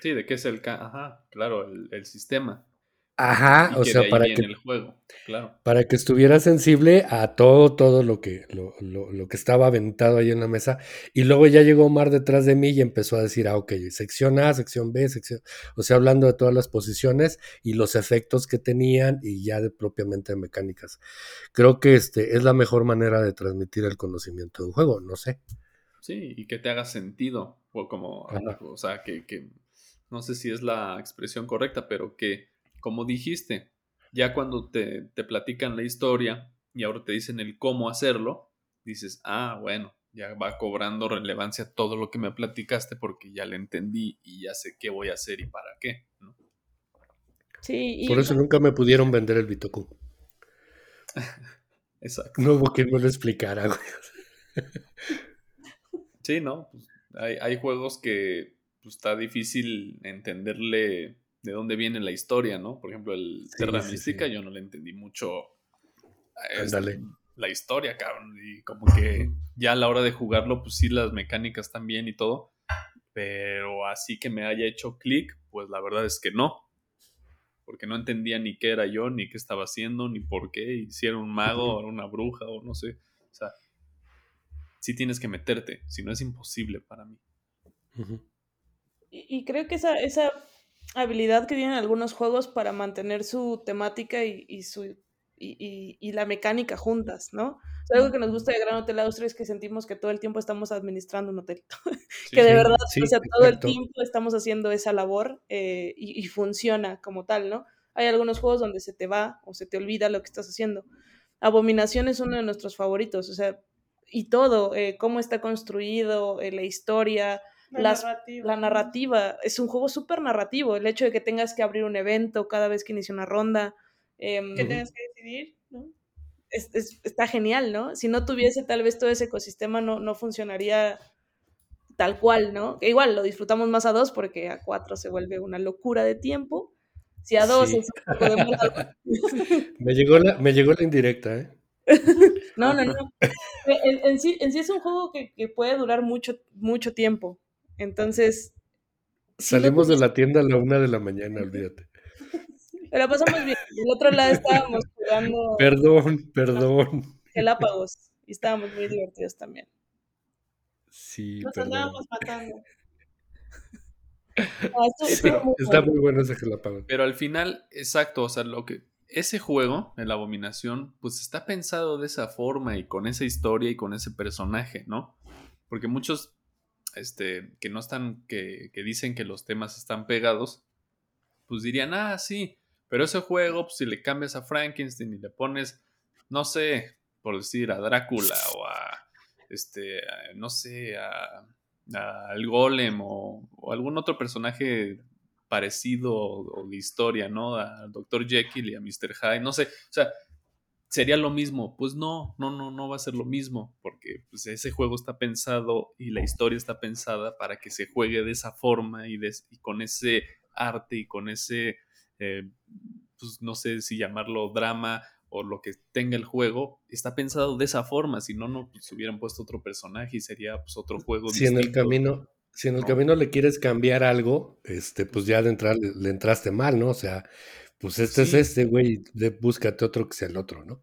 Sí, de qué es el... Ajá, claro, el sistema. Ajá, o sea, para que, el juego, claro. para que estuviera sensible a todo, todo lo que, lo, lo, que estaba aventado ahí en la mesa. Y luego ya llegó Omar detrás de mí y empezó a decir, ah, ok, sección A, sección B, sección, o sea, hablando de todas las posiciones y los efectos que tenían y ya de propiamente de mecánicas. Creo que este es la mejor manera de transmitir el conocimiento de un juego, no sé. Sí, y que te haga sentido, o como, o sea, que, que no sé si es la expresión correcta, pero que como dijiste, ya cuando te, te platican la historia y ahora te dicen el cómo hacerlo, dices, ah, bueno, ya va cobrando relevancia todo lo que me platicaste porque ya le entendí y ya sé qué voy a hacer y para qué. Sí, Por eso nunca me pudieron vender el Bitoku. Exacto. No hubo quien me lo explicara, güey. sí, ¿no? Pues, hay, hay, juegos que pues, está difícil entenderle de dónde viene la historia, ¿no? Por ejemplo, el Terra Mística, yo no le entendí mucho la historia, cabrón. Y como que ya a la hora de jugarlo, pues sí, las mecánicas también y todo. Pero así que me haya hecho clic, pues la verdad es que no. Porque no entendía ni qué era yo, ni qué estaba haciendo, ni por qué, y si era un mago o una bruja o no sé. O sea, sí tienes que meterte, si no es imposible para mí. y, creo que esa, esa habilidad que tienen algunos juegos para mantener su temática y, su y, la mecánica juntas, ¿no? algo que nos gusta de Gran Hotel Austria es que sentimos que todo el tiempo estamos administrando un hotel, que de verdad, o sea, todo el tiempo estamos haciendo esa labor eh, y, funciona como tal, ¿no? Hay algunos juegos donde se te va o se te olvida lo que estás haciendo. Abominación es uno de nuestros favoritos, o sea, y todo, eh, cómo está construido, eh, la historia, la, narrativa. la narrativa. Es un juego súper narrativo. El hecho de que tengas que abrir un evento cada vez que inicia una ronda. Em, que tengas que decidir, ¿no? está genial, ¿no? Si no tuviese tal vez todo ese ecosistema, no, no funcionaría tal cual, ¿no? Que igual lo disfrutamos más a dos porque a cuatro se vuelve una locura de tiempo. Si a dos es un poco de me, llegó la, me llegó la indirecta, ¿eh? no, no, no. En, sí, en sí es un juego que, que puede durar mucho, mucho tiempo. Entonces. Salimos de la tienda a la una de la mañana, olvídate. Pero pasamos bien. Del otro lado estábamos jugando. Perdón, perdón. Gelápagos. Y estábamos muy divertidos también. Sí, Nos andábamos matando. Ah, está muy bueno ese Gelápagos. Pero al final, exacto, o sea, lo que. Ese juego, el Abominación, pues está pensado de esa forma y con esa historia y con ese personaje, ¿no? Porque muchos este, que no están, que, dicen que los temas están pegados, pues dirían, ah, sí, Pero ese juego, pues, si le cambias a Frankenstein y le pones, no sé, por decir, a Drácula o a, este, no sé, a, al Golem o, algún otro personaje parecido o, de historia, ¿no? A Dr. Jekyll y a Mr. Hyde, no sé, o sea, sería lo mismo. Pues no, no, no, no va a ser lo mismo, porque pues, ese juego está pensado y la historia está pensada para que se juegue de esa forma y, y con ese arte y con ese, eh, pues no sé si llamarlo drama o lo que tenga el juego, está pensado de esa forma, si no, no pues, hubieran puesto otro personaje y sería pues otro juego. Si en el camino, si en el camino le quieres cambiar algo, este, pues ya de entrar le, entraste mal, ¿no? O sea, pues este es este, güey, búscate otro que sea el otro, ¿no?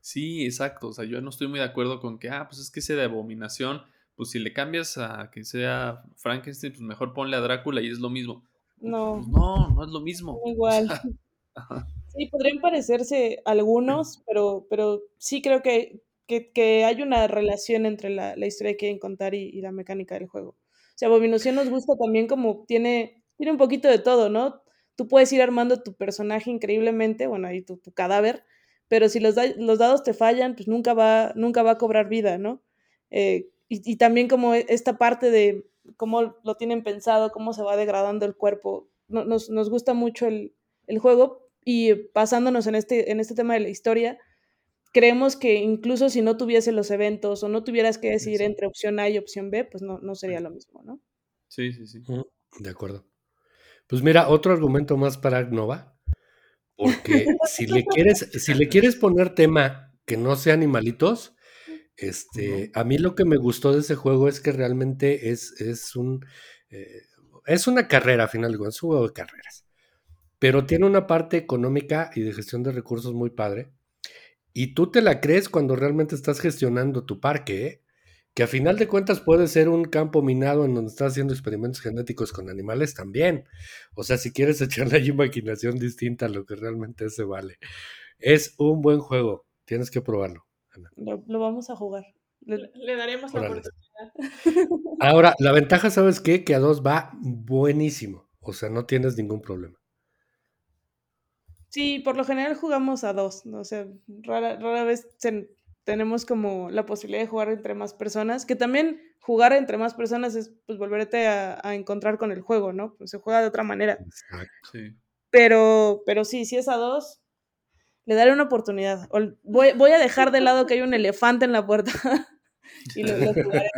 Sí, exacto. O sea, yo no estoy muy de acuerdo con que, ah, pues es que ese de abominación, pues si le cambias a que sea Frankenstein, pues mejor ponle a Drácula y es lo mismo. No. Pues no, no es lo mismo. Igual. Sí, podrían parecerse algunos, pero, pero sí creo que, que, hay una relación entre la, historia que quieren contar y, la mecánica del juego. O sea, Abominación nos gusta también como tiene, tiene un poquito de todo, ¿no? Tú puedes ir armando tu personaje increíblemente, bueno, ahí tu, tu cadáver, pero si los, los, dados te fallan, pues nunca va, nunca va a cobrar vida, ¿no? Eh, y, y, también como esta parte de cómo lo tienen pensado, cómo se va degradando el cuerpo, nos, nos gusta mucho el, el juego, y basándonos en este, en este tema de la historia, creemos que incluso si no tuviese los eventos o no tuvieras que decidir entre opción A y opción B, pues no, no sería lo mismo, ¿no? Sí, sí, sí. De acuerdo. Pues mira, otro argumento más para Nova, porque si le quieres, si le quieres poner tema que no sea animalitos, este, a mí lo que me gustó de ese juego es que realmente es, es un eh, es una carrera, al final, es un juego de carreras pero tiene una parte económica y de gestión de recursos muy padre. Y tú te la crees cuando realmente estás gestionando tu parque, ¿eh? Que a final de cuentas puede ser un campo minado en donde estás haciendo experimentos genéticos con animales también. O sea, si quieres echarle ahí imaginación distinta a lo que realmente se vale. Es un buen juego, tienes que probarlo. Lo, vamos a jugar. Le, daremos la oportunidad. Ahora, la ventaja, ¿sabes qué? Que a dos va buenísimo. O sea, no tienes ningún problema. Sí, por lo general jugamos a dos, ¿no? o sea, rara, rara vez tenemos como la posibilidad de jugar entre más personas, que también jugar entre más personas es pues volverte a, encontrar con el juego, ¿no? Pues se juega de otra manera. Sí. Pero, pero sí, si es a dos, le daré una oportunidad. Voy, voy a dejar de lado que hay un elefante en la puerta y lo, jugaré.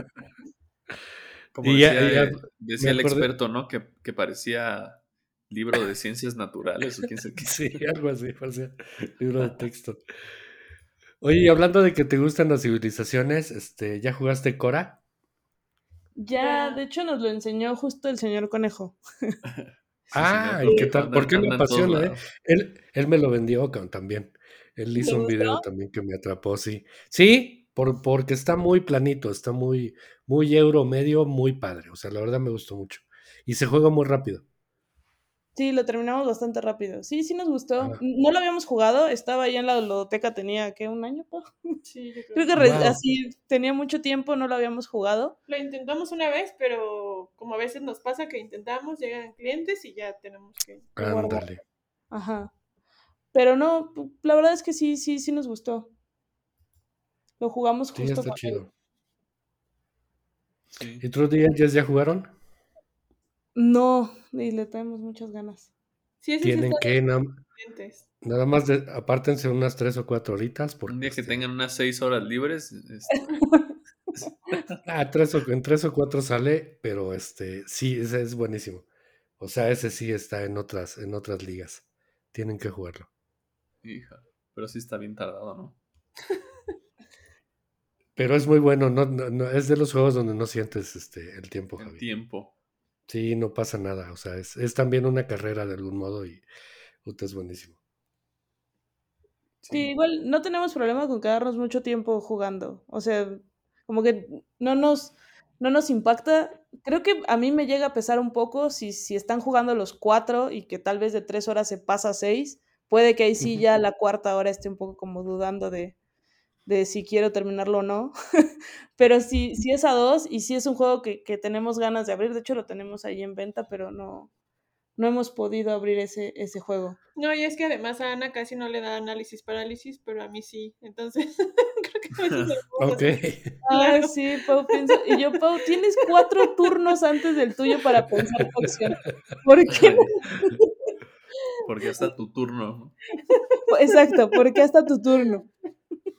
Como decía, decía el experto, ¿no? Que, que parecía libro de ciencias naturales o quién sabe qué. Sí, algo así, libro de texto. Oye, hablando de que te gustan las civilizaciones, este, ¿ya jugaste Cora? Ya, de hecho nos lo enseñó justo el señor Conejo. ah, ¿y qué tal? ¿Por qué me apasiona? Eh? Él, él me lo vendió también. Él hizo un video también que me atrapó, sí. Sí, por, porque está muy planito, está muy, muy euro medio, muy padre. O sea, la verdad me gustó mucho. Y se juega muy rápido. Sí, lo terminamos bastante rápido. Sí, sí nos gustó. No lo habíamos jugado, estaba ahí en la biblioteca, tenía, ¿qué? ¿Un año? Sí, creo. que así tenía mucho tiempo, no lo habíamos jugado. Lo intentamos una vez, pero como a veces nos pasa que intentamos, llegan clientes y ya tenemos que... Ándale. Ajá. Pero no, la verdad es que sí, sí, sí nos gustó. Lo jugamos justo. Sí, está chido. ¿Y otros días ya jugaron? No, y le tenemos muchas ganas. Tienen que nada más de, apártense unas tres o cuatro horitas. Porque, Un día que este tengan unas seis horas libres. Este ah, tres o, en tres o cuatro sale, pero este sí, ese es buenísimo. O sea, ese sí está en otras, en otras ligas. Tienen que jugarlo. Hija, pero sí está bien tardado, ¿no? Pero es muy bueno, no, no, es de los juegos donde no sientes este, el tiempo, El tiempo. Sí, no pasa nada. O sea, es, también una carrera de algún modo y usted es buenísimo. Sí. igual no tenemos problema con quedarnos mucho tiempo jugando. O sea, como que no nos, no nos impacta. Creo que a mí me llega a pesar un poco si, si están jugando los cuatro y que tal vez de tres horas se pasa a seis. Puede que ahí sí ya la cuarta hora esté un poco como dudando de, de si quiero terminarlo o no. pero sí, sí es a dos y sí es un juego que, tenemos ganas de abrir. De hecho, lo tenemos ahí en venta, pero no, no hemos podido abrir ese, ese juego. No, y es que además a Ana casi no le da análisis parálisis, pero a mí sí. Entonces, creo que a veces me Ok. Ah, sí, Pau piensa. Y yo, Pau, tienes cuatro turnos antes del tuyo para pensar tu acción. ¿Por qué? Porque hasta tu turno. ¿no? Exacto, porque hasta tu turno.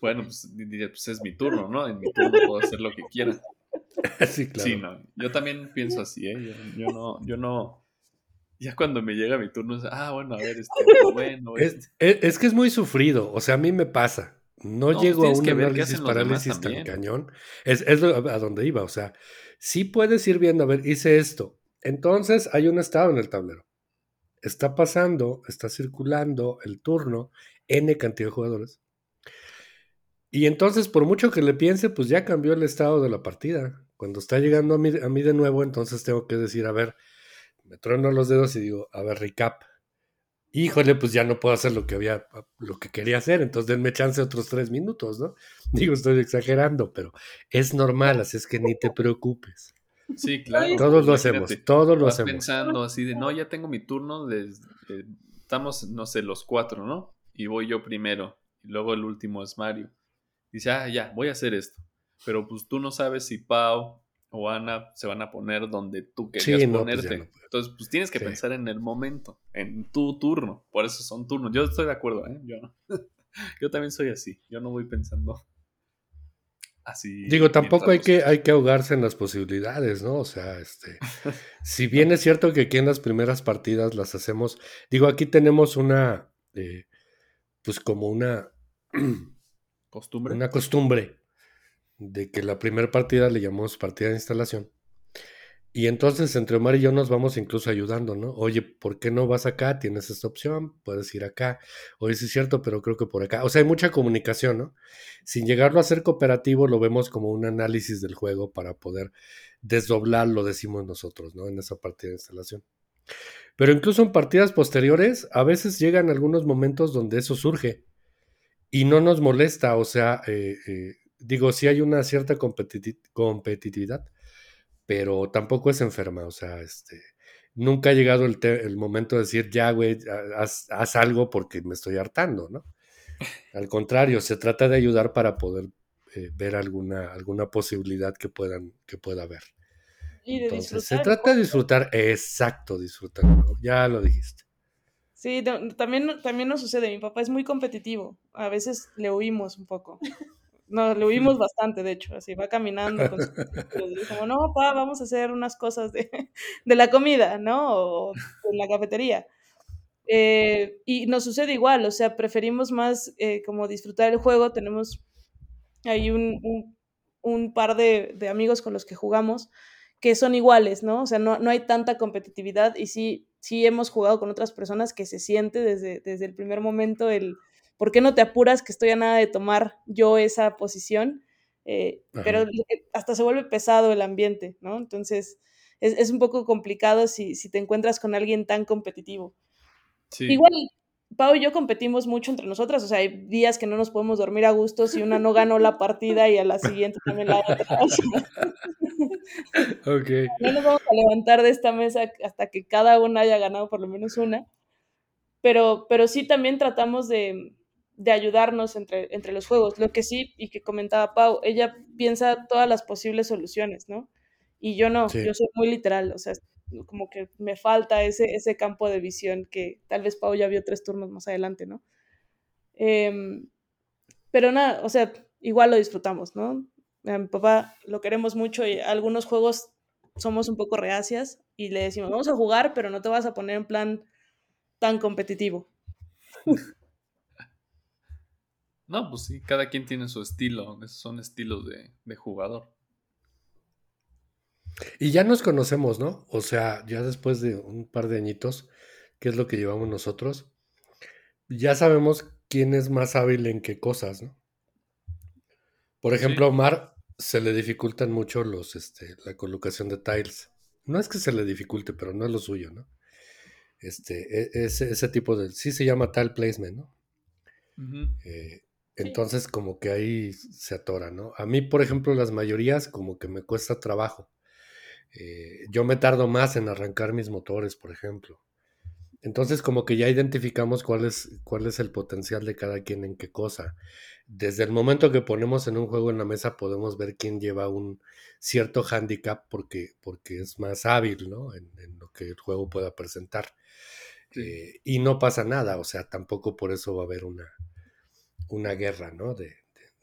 Bueno, pues, pues es mi turno, ¿no? En mi turno puedo hacer lo que quiera. sí, claro. Sí, no. Yo también pienso así, ¿eh? Yo, yo no, yo no. Ya cuando me llega mi turno, es, ah, bueno, a ver, este, bueno, Es, este. es- es que es muy sufrido, o sea, a mí me pasa. No, No, llego a un análisis parálisis tan cañón. Es, es lo- a donde iba, o sea, sí puedes ir viendo, a ver, hice esto. Entonces hay un estado en el tablero. Está pasando, está circulando el turno, N cantidad de jugadores. Y entonces, por mucho que le piense, pues ya cambió el estado de la partida. Cuando está llegando a mí, a mí de nuevo, entonces tengo que decir, a ver, me trueno los dedos y digo, a ver, recap. Híjole, pues ya no puedo hacer lo que había, lo que quería hacer, entonces denme chance otros tres minutos, ¿no? Digo, estoy exagerando, pero es normal, así es que ni te preocupes. Sí, claro. Todos lo hacemos, todos lo Vas hacemos. pensando así de, no, ya tengo mi turno, les- eh, estamos, no sé, los cuatro, ¿no? Y voy yo primero, y luego el último es Mario. Dice, ah, ya, voy a hacer esto. Pero pues tú no sabes si Pau o Ana se van a poner donde tú querías Sí, no, pues, ponerte. no. Entonces, pues tienes que Sí. pensar en el momento, en tu turno. Por eso son turnos. Yo estoy de acuerdo, ¿eh? Yo, yo también soy así. Yo no voy pensando así. Digo, tampoco hay que, hay que ahogarse en las posibilidades, ¿no? O sea, este, si bien es cierto que aquí en las primeras partidas las hacemos, digo, aquí tenemos una, eh, pues como una, Una costumbre de que la primera partida le llamamos partida de instalación. Y entonces entre Omar y yo nos vamos incluso ayudando, ¿no? Oye, ¿por qué no vas acá? Tienes esta opción, puedes ir acá. Oye, sí es cierto, pero creo que por acá. O sea, hay mucha comunicación, ¿no? Sin llegarlo a ser cooperativo, lo vemos como un análisis del juego para poder desdoblarlo, decimos nosotros, ¿no? En esa partida de instalación. Pero incluso en partidas posteriores, a veces llegan algunos momentos donde eso surge y no nos molesta, o sea, eh, eh, digo, sí hay una cierta competiti- competitividad, pero tampoco es enferma, o sea, este, nunca ha llegado el, el momento de decir, ya, güey, haz, haz algo porque me estoy hartando, ¿no? Al contrario, se trata de ayudar para poder eh, ver alguna, alguna posibilidad que, puedan, que pueda haber. Y de Entonces, se trata de disfrutar, exacto, disfrutar, ¿no? ya lo dijiste. Sí, también, también nos sucede. Mi papá es muy competitivo. A veces le huimos un poco. No, le huimos bastante, de hecho. Así va caminando con es como, no, papá, vamos a hacer unas cosas de, de la comida, ¿no? O en la cafetería. Eh, y nos sucede igual, o sea, preferimos más eh, como disfrutar el juego. Tenemos ahí un, un- un par de, de amigos con los que jugamos que son iguales, ¿no? O sea, no, no hay tanta competitividad y sí, sí hemos jugado con otras personas que se siente desde, desde el primer momento el, ¿por qué no te apuras que estoy a nada de tomar yo esa posición? Eh, pero hasta se vuelve pesado el ambiente, ¿no? Entonces es, es un poco complicado si, si te encuentras con alguien tan competitivo. Sí. Igual, Pau y yo competimos mucho entre nosotras, o sea, hay días que no nos podemos dormir a gusto si una no ganó la partida y a la siguiente también la otra. Ok. no nos vamos a levantar de esta mesa hasta que cada una haya ganado por lo menos una. Pero, pero sí también tratamos de, de ayudarnos entre, entre los juegos. Lo que sí, y que comentaba Pau, ella piensa todas las posibles soluciones, ¿no? Y yo no, Sí. yo soy muy literal, o sea, como que me falta ese, ese campo de visión que tal vez Pau ya vio tres turnos más adelante, ¿no? Em, pero nada, o sea, igual lo disfrutamos, ¿no? A mi papá lo queremos mucho y algunos juegos somos un poco reacias y le decimos, vamos a jugar, pero no te vas a poner en plan tan competitivo. No, pues sí, cada quien tiene su estilo. Son estilos de, de jugador. Y ya nos conocemos, ¿no? O sea, ya después de un par de añitos, ¿qué es lo que llevamos nosotros? Ya sabemos quién es más hábil en qué cosas, ¿no? Por ejemplo, a Sí. Omar se le dificultan mucho los, este, la colocación de tiles. No es que se le dificulte, pero no es lo suyo, ¿no? Este, e- ese, ese tipo de, sí se llama tile placement, ¿no? Eh, entonces como que ahí se atora, ¿no? A mí, por ejemplo, las mayorías como que me cuesta trabajo. Eh, yo me tardo más en arrancar mis motores, por ejemplo. Entonces, como que ya identificamos cuál es, cuál es el potencial de cada quien en qué cosa. Desde el momento que ponemos en un juego en la mesa, podemos ver quién lleva un cierto handicap porque, porque es más hábil ¿no? en, en lo que el juego pueda presentar. Eh, y no pasa nada, o sea, tampoco por eso va a haber una, una guerra, ¿no? De,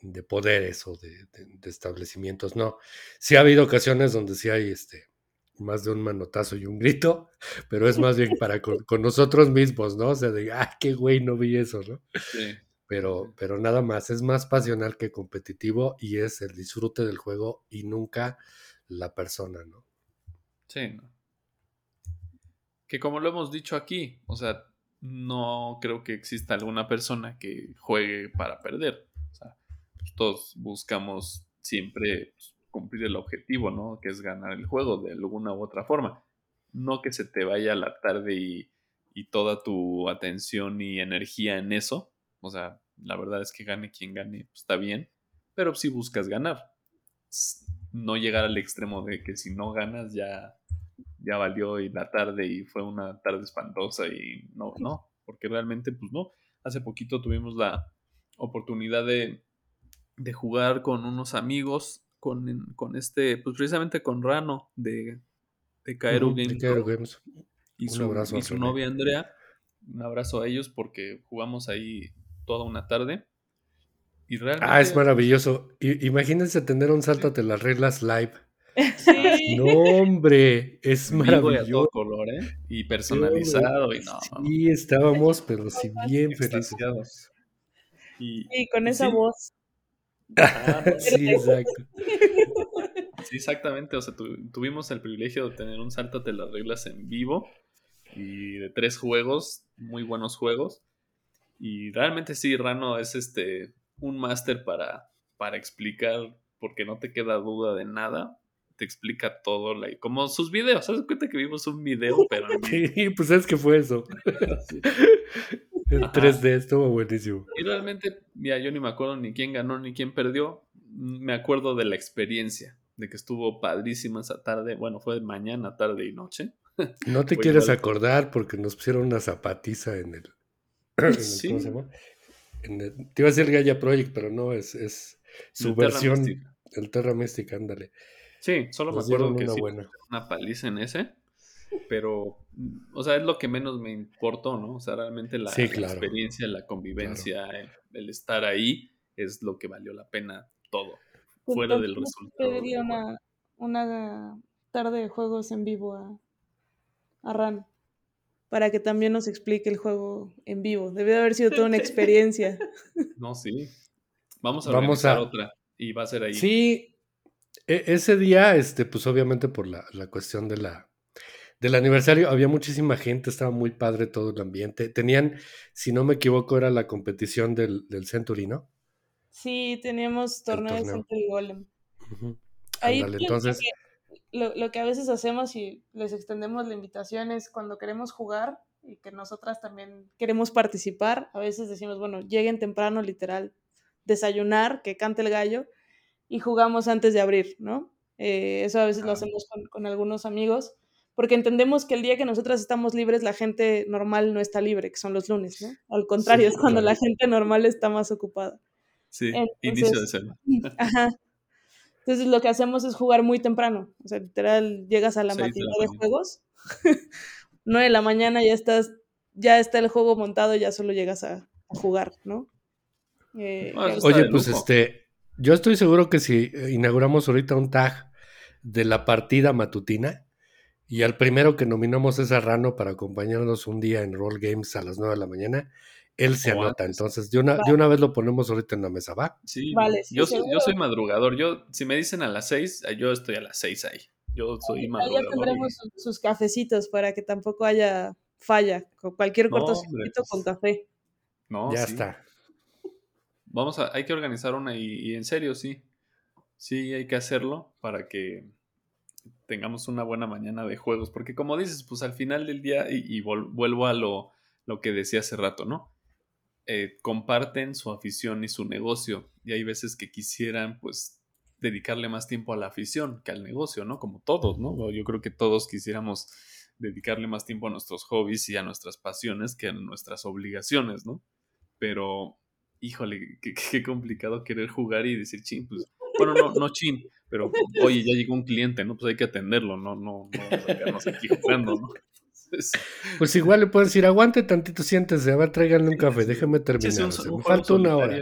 de, poderes o de, de, establecimientos, no. Sí ha habido ocasiones donde sí hay este, más de un manotazo y un grito, pero es más bien para con, con nosotros mismos, ¿no? O sea, de, ah, qué güey, no vi eso, ¿no? Sí. Pero, pero nada más, es más pasional que competitivo y es el disfrute del juego y nunca la persona, ¿no? Sí, ¿no? Que como lo hemos dicho aquí, o sea, no creo que exista alguna persona que juegue para perder. Pues, todos buscamos siempre pues, cumplir el objetivo, ¿no? Que es ganar el juego de alguna u otra forma. No que se te vaya la tarde y, y toda tu atención y energía en eso. O sea, la verdad es que gane quien gane, pues, está bien. Pero si buscas ganar, no llegar al extremo de que si no ganas ya ya valió y la tarde y fue una tarde espantosa y no, no, porque realmente pues no. Hace poquito tuvimos la oportunidad de, de jugar con unos amigos, con, con, este, pues precisamente con Rano de, de Kaeru Games. Y su, y su novia Andrea. Un abrazo a ellos porque jugamos ahí toda una tarde. Y realmente... Ah, es maravilloso. imagínense tener un sáltate las reglas live. Sí. No, hombre, es maravilloso. color, ¿eh? Y personalizado. Sí, y no, sí estábamos, pero sí bien felices. Y, con esa voz. Ah, sí, exacto. Sí, exactamente. O sea, tuvimos el privilegio de tener un salto de las reglas en vivo y de tres juegos, muy buenos juegos. Y realmente sí, Rano es este un máster para, para explicar porque no te queda duda de nada te explica todo, como sus videos. ¿Sabes cuenta que vimos un video, pero. sí, pues es que fue eso. En 3D estuvo buenísimo. Y realmente, mira, yo ni me acuerdo ni quién ganó ni quién perdió. Me acuerdo de la experiencia, de que estuvo padrísima esa tarde. Bueno, fue mañana, tarde y noche. No te quieres acordar porque nos pusieron una zapatiza en el. ¿Cómo se llama? te iba a decir Gaia Project, pero no, es, es su versión. El Terra Mystic, ándale. Sí, solo me acuerdo que sí, una paliza en ese, pero, o sea, es lo que menos me importó, ¿no? O sea, realmente la, experiencia, la convivencia, el, estar ahí es lo que valió la pena todo, fuera del resultado. una, una tarde de juegos en vivo a, a Ran para que también nos explique el juego en vivo. Debe haber sido toda una experiencia. No, sí. Vamos a Vamos a... otra y va a ser ahí. Sí, e, ese día, este, pues obviamente por la, la cuestión de la, del aniversario, había muchísima gente, estaba muy padre todo el ambiente. Tenían, si no me equivoco, era la competición del, del Century, ¿no? Sí, teníamos torneo, de Century Golem. Ahí entonces... lo, lo, que a veces hacemos y les extendemos la invitación es cuando queremos jugar y que nosotras también queremos participar, a veces decimos, bueno, lleguen temprano, literal, desayunar, que cante el gallo, y jugamos antes de abrir, ¿no? Eh, eso a veces lo hacemos con, algunos amigos, porque entendemos que el día que nosotras estamos libres, la gente normal no está libre, que son los lunes, ¿no? Al contrario, es cuando la gente normal está más ocupada. Sí, inicio de semana. Ajá. Entonces lo que hacemos es jugar muy temprano. O sea, literal, llegas a la mañana de, juegos, 9 de la mañana ya estás, ya está el juego montado, ya solo llegas a, jugar, ¿no? Eh, Oye, pues este, yo estoy seguro que si eh, inauguramos ahorita un tag de la partida matutina y al primero que nominamos es a Rano para acompañarnos un día en Roll Games a las 9 de la mañana, él se anota. Entonces, de una, de una vez lo ponemos ahorita en la mesa, ¿va? Sí, vale, yo, soy, yo soy madrugador. Yo, si me dicen a las 6, yo estoy a las 6 ahí. Yo soy madrugador. Ya tendremos sus cafecitos para que tampoco haya falla. Con cualquier cortocircuito con pues, café. No, ya está. Vamos a, hay que organizar una y, en serio, sí. Sí, hay que hacerlo para que tengamos una buena mañana de juegos. Porque como dices, pues al final del día, y, vuelvo a lo, lo, que decía hace rato, ¿no? Eh, comparten su afición y su negocio. Y hay veces que quisieran, pues, dedicarle más tiempo a la afición que al negocio, ¿no? Como todos, ¿no? Yo creo que todos quisiéramos dedicarle más tiempo a nuestros hobbies y a nuestras pasiones que a nuestras obligaciones, ¿no? Pero, híjole, qué, complicado querer jugar y decir, chin, pues, bueno, no, no chin, pero oye, ya llegó un cliente, ¿no? Pues hay que atenderlo, no, no, no, no aquí jugando, ¿no? Pues igual le puedes decir, aguante tantito, siéntese, a ver, tráiganle un café, déjeme terminar. me falta una hora.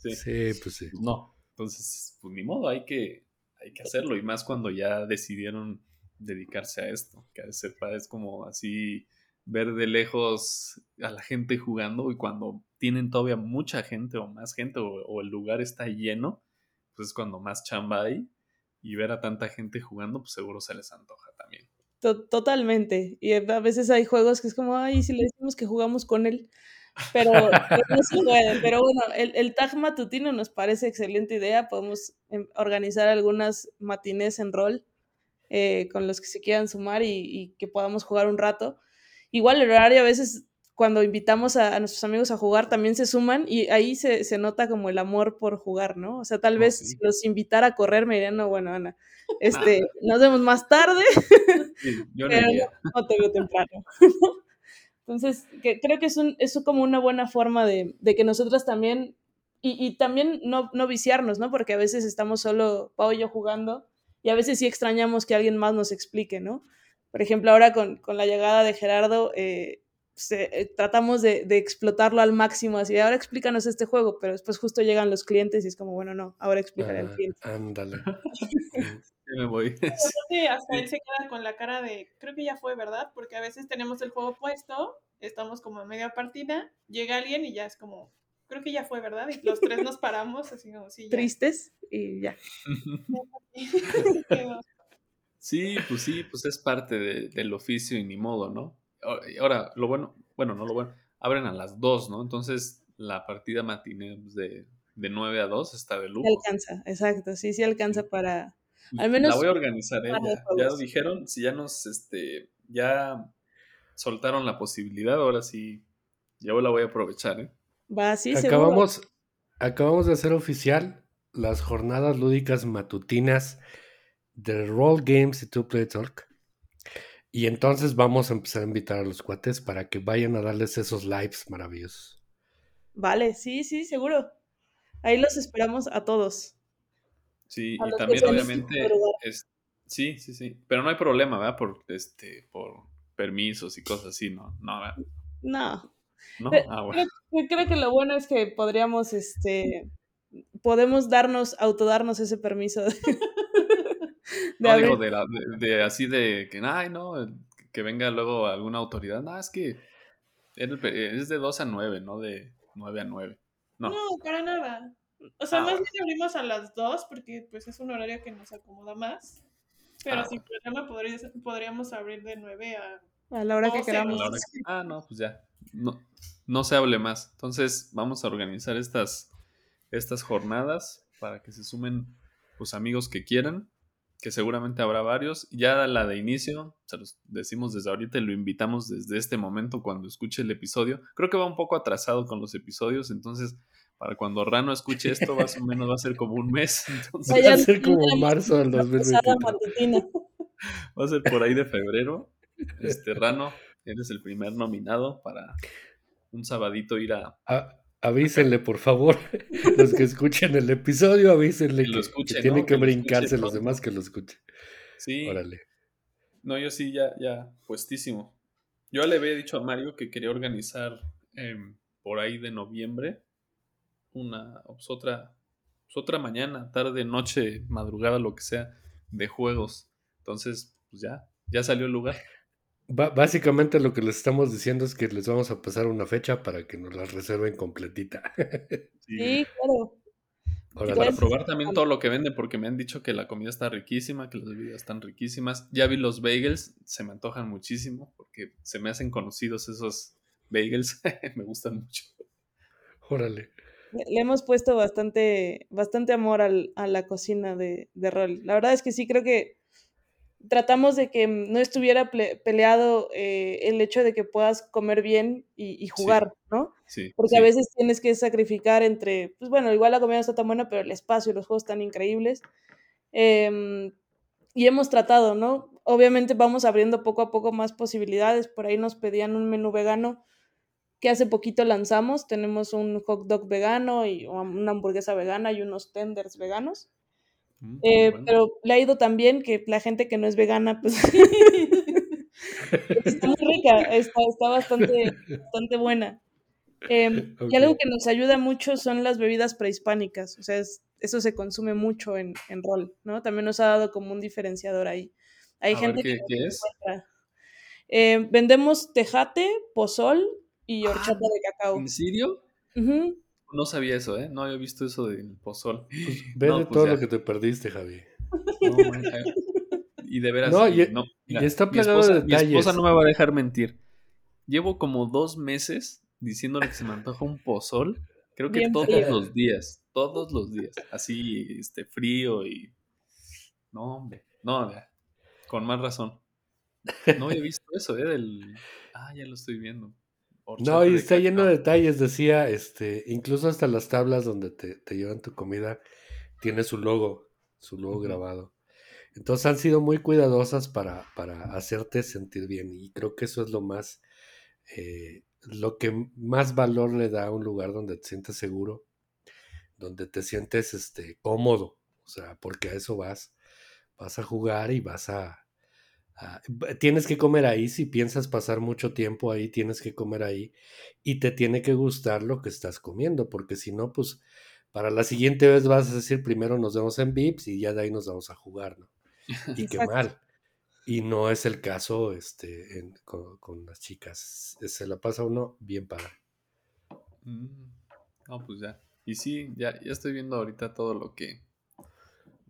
sí. pues sí. No, entonces, pues ni modo, hay que, hay que hacerlo. Y más cuando ya decidieron dedicarse a esto, que a veces es como así ver de lejos a la gente jugando y cuando tienen todavía mucha gente o más gente o, el lugar está lleno, pues es cuando más chamba hay y ver a tanta gente jugando, pues seguro se les antoja también. Totalmente. Y a veces hay juegos que es como, ay, si le decimos que jugamos con él. Pero, Pero bueno, el, el, tag matutino nos parece excelente idea. Podemos em, organizar algunas matines en rol eh, con los que se quieran sumar y, que podamos jugar un rato. Igual el horario a veces cuando invitamos a, nuestros amigos a jugar también se suman y ahí se, se, nota como el amor por jugar, ¿no? O sea, tal vez si los invitara a correr me dirían, no, bueno, Ana, este, nos vemos más tarde, yo no, no, te veo temprano. Entonces, que, creo que es, un, es como una buena forma de, de que nosotras también, y, y, también no, no viciarnos, ¿no? Porque a veces estamos solo Pau y yo jugando y a veces sí extrañamos que alguien más nos explique, ¿no? Por ejemplo, ahora con, con la llegada de Gerardo, eh, eh, tratamos de, de, explotarlo al máximo, así, ahora explícanos este juego, pero después justo llegan los clientes y es como, bueno, no, ahora explícale al ah, cliente. Ándale. me voy. hasta él se queda con la cara de, creo que ya fue, ¿verdad? Porque a veces tenemos el juego puesto, estamos como a media partida, llega alguien y ya es como, creo que ya fue, ¿verdad? Y los tres nos paramos así como, sí, Tristes y ya. sí, pues sí, pues es parte del oficio y ni modo, ¿no? Ahora, lo bueno, bueno, no lo bueno, abren a las 2, ¿no? Entonces la partida matiné pues, de, de 9 a 2 está de lujo. Alcanza, exacto, sí, sí alcanza para... Al menos... La voy a organizar, ¿eh? Ya, ya dijeron, si ya nos, este, ya soltaron la posibilidad, ahora sí, ya la voy a aprovechar, ¿eh? Va, sí, acabamos, acabamos de hacer oficial las jornadas lúdicas matutinas de Roll Games y Two Play Talk. Y entonces vamos a empezar a invitar a los cuates para que vayan a darles esos lives maravillosos. Vale, sí, sí, seguro. Ahí los esperamos a todos. Sí, y también obviamente es, sí, sí, sí, pero no hay problema, ¿verdad? Por este por permisos y cosas así, ¿no? No, ¿verdad? No. ¿No? Ah, bueno. creo, creo, que lo bueno es que podríamos este podemos darnos autodarnos ese permiso de, no, digo, de, así de que, ay, no, que venga luego alguna autoridad. No, es que es de 2 a 9, no de 9 a 9. No, no para nada. O sea, ah, más bien abrimos a las 2 porque pues es un horario que nos acomoda más. Pero ah, sin problema podríamos abrir de 9 a... A la hora que queramos. ah, no, pues ya. No, no se hable más. Entonces vamos a organizar estas, estas jornadas para que se sumen pues amigos que quieran que seguramente habrá varios. Ya la de inicio, se los decimos desde ahorita y lo invitamos desde este momento cuando escuche el episodio. Creo que va un poco atrasado con los episodios, entonces para cuando Rano escuche esto, más o menos va a ser como un mes. va a ser como marzo del 2020. Va a ser por ahí de febrero. Este Rano, eres el primer nominado para un sabadito ir a, ah, avísenle, por favor, los que escuchen el episodio, avísenle que, tiene que, brincarse los demás que lo escuchen. Sí. Órale. No, yo sí, ya, ya, puestísimo. Yo le había dicho a Mario que quería organizar em, por ahí de noviembre una, pues, otra, pues, otra mañana, tarde, noche, madrugada, lo que sea, de juegos. Entonces, pues ya, ya salió el lugar básicamente lo que les estamos diciendo es que les vamos a pasar una fecha para que nos la reserven completita. sí, claro. para probar también todo lo que venden, porque me han dicho que la comida está riquísima, que las bebidas están riquísimas. Ya vi los bagels, se me antojan muchísimo, porque se me hacen conocidos esos bagels, me gustan mucho. Órale. Le hemos puesto bastante, bastante amor al, a la cocina de, de rol. La verdad es que sí, creo que tratamos de que no estuviera peleado eh, el hecho de que puedas comer bien y, jugar, ¿no? Sí, Porque a veces tienes que sacrificar entre, pues bueno, igual la comida no está tan buena, pero el espacio y los juegos están increíbles. Em, y hemos tratado, ¿no? obviamente vamos abriendo poco a poco más posibilidades. Por ahí nos pedían un menú vegano que hace poquito lanzamos. Tenemos un hot dog vegano y una hamburguesa vegana y unos tenders veganos. Mm, Eh, bueno. Pero le ha ido tan bien que la gente que no es vegana, pues está muy rica, está, está bastante, bastante buena. Em, Y algo que nos ayuda mucho son las bebidas prehispánicas, o sea, es- eso se consume mucho en, en rol, ¿no? También nos ha dado como un diferenciador ahí. Hay A ver gente que qué, no qué es. Eh, vendemos tejate, pozol y Ah, horchata de cacao. ¿En serio? Ujú. No sabía eso, ¿eh? No había visto eso del pozol. Pues ve No, de pues todo ya. lo que te perdiste, Javi. No, man, eh, y de veras, No, y y- no, y mira, está mi plagado esposa, de mi esposa no me va a dejar mentir. Llevo como dos meses diciéndole que se me antoja un pozol. Creo que Bien todos frío. los días, todos los días. Así, este, frío y... No, hombre, no, con más razón. No había visto eso, ¿eh? Del... Ah, ya lo estoy viendo. No, y de está lleno de detalles, decía, este, incluso hasta las tablas donde te, te llevan tu comida, tiene su logo, su logo grabado. Entonces han sido muy cuidadosas para, para hacerte sentir bien y creo que eso es lo más, eh, lo que más valor le da a un lugar donde te sientes seguro, donde te sientes este, cómodo, o sea, porque a eso vas, vas a jugar y vas a- tienes que comer ahí, si piensas pasar mucho tiempo ahí, tienes que comer ahí y te tiene que gustar lo que estás comiendo, porque si no, pues para la siguiente vez vas a decir primero nos vemos en Vips y ya de ahí nos vamos a jugar, ¿no? Y qué mal. Y no es el caso este, en- con, con las chicas. Se la pasa uno bien padre. Mm, No, pues ya. Y sí, ya, ya estoy viendo ahorita todo lo que,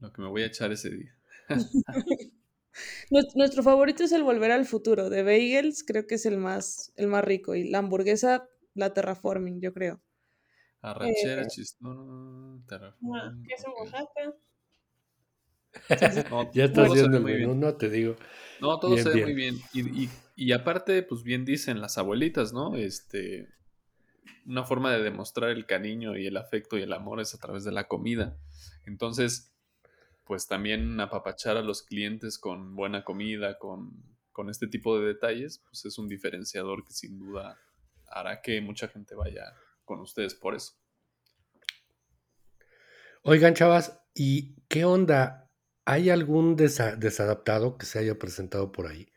lo que me voy a echar ese día. Nues- Nuestro favorito es el Volver al Futuro, de Bagels, creo que es el más, el más rico. Y la hamburguesa, la Terraforming, yo creo. Arrachera, Eh, chistón, Ah, terraform, queso. No, Ya estás el muy menú, bien. no te digo. No, todo Bien, se ve bien. muy bien. Y, y- y aparte, pues bien dicen las abuelitas, ¿no? Este, una forma de demostrar el cariño y el afecto y el amor es a través de la comida. Entonces, pues también apapachar a los clientes con buena comida, con, con este tipo de detalles, pues es un diferenciador que sin duda hará que mucha gente vaya con ustedes por eso. Oigan, chavas, ¿y qué onda? ¿Hay algún desa- desadaptado que se haya presentado por ahí?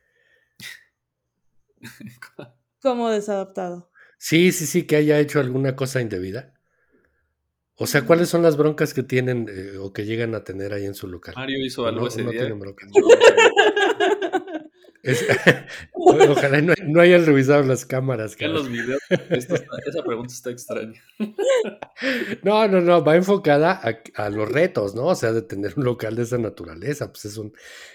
Como desadaptado. Sí, sí, sí, que haya hecho alguna cosa indebida. O sea, ¿cuáles son las broncas que tienen eh, o que llegan a tener ahí en su local? Mario hizo ¿O algo no, ese no día. tienen broncas? Es- Ojalá no, no hayan revisado las cámaras. En los videos, está- esa pregunta está extraña. No, no, no, va enfocada a, a los retos, ¿no? O sea, de tener un local de esa naturaleza, pues es un,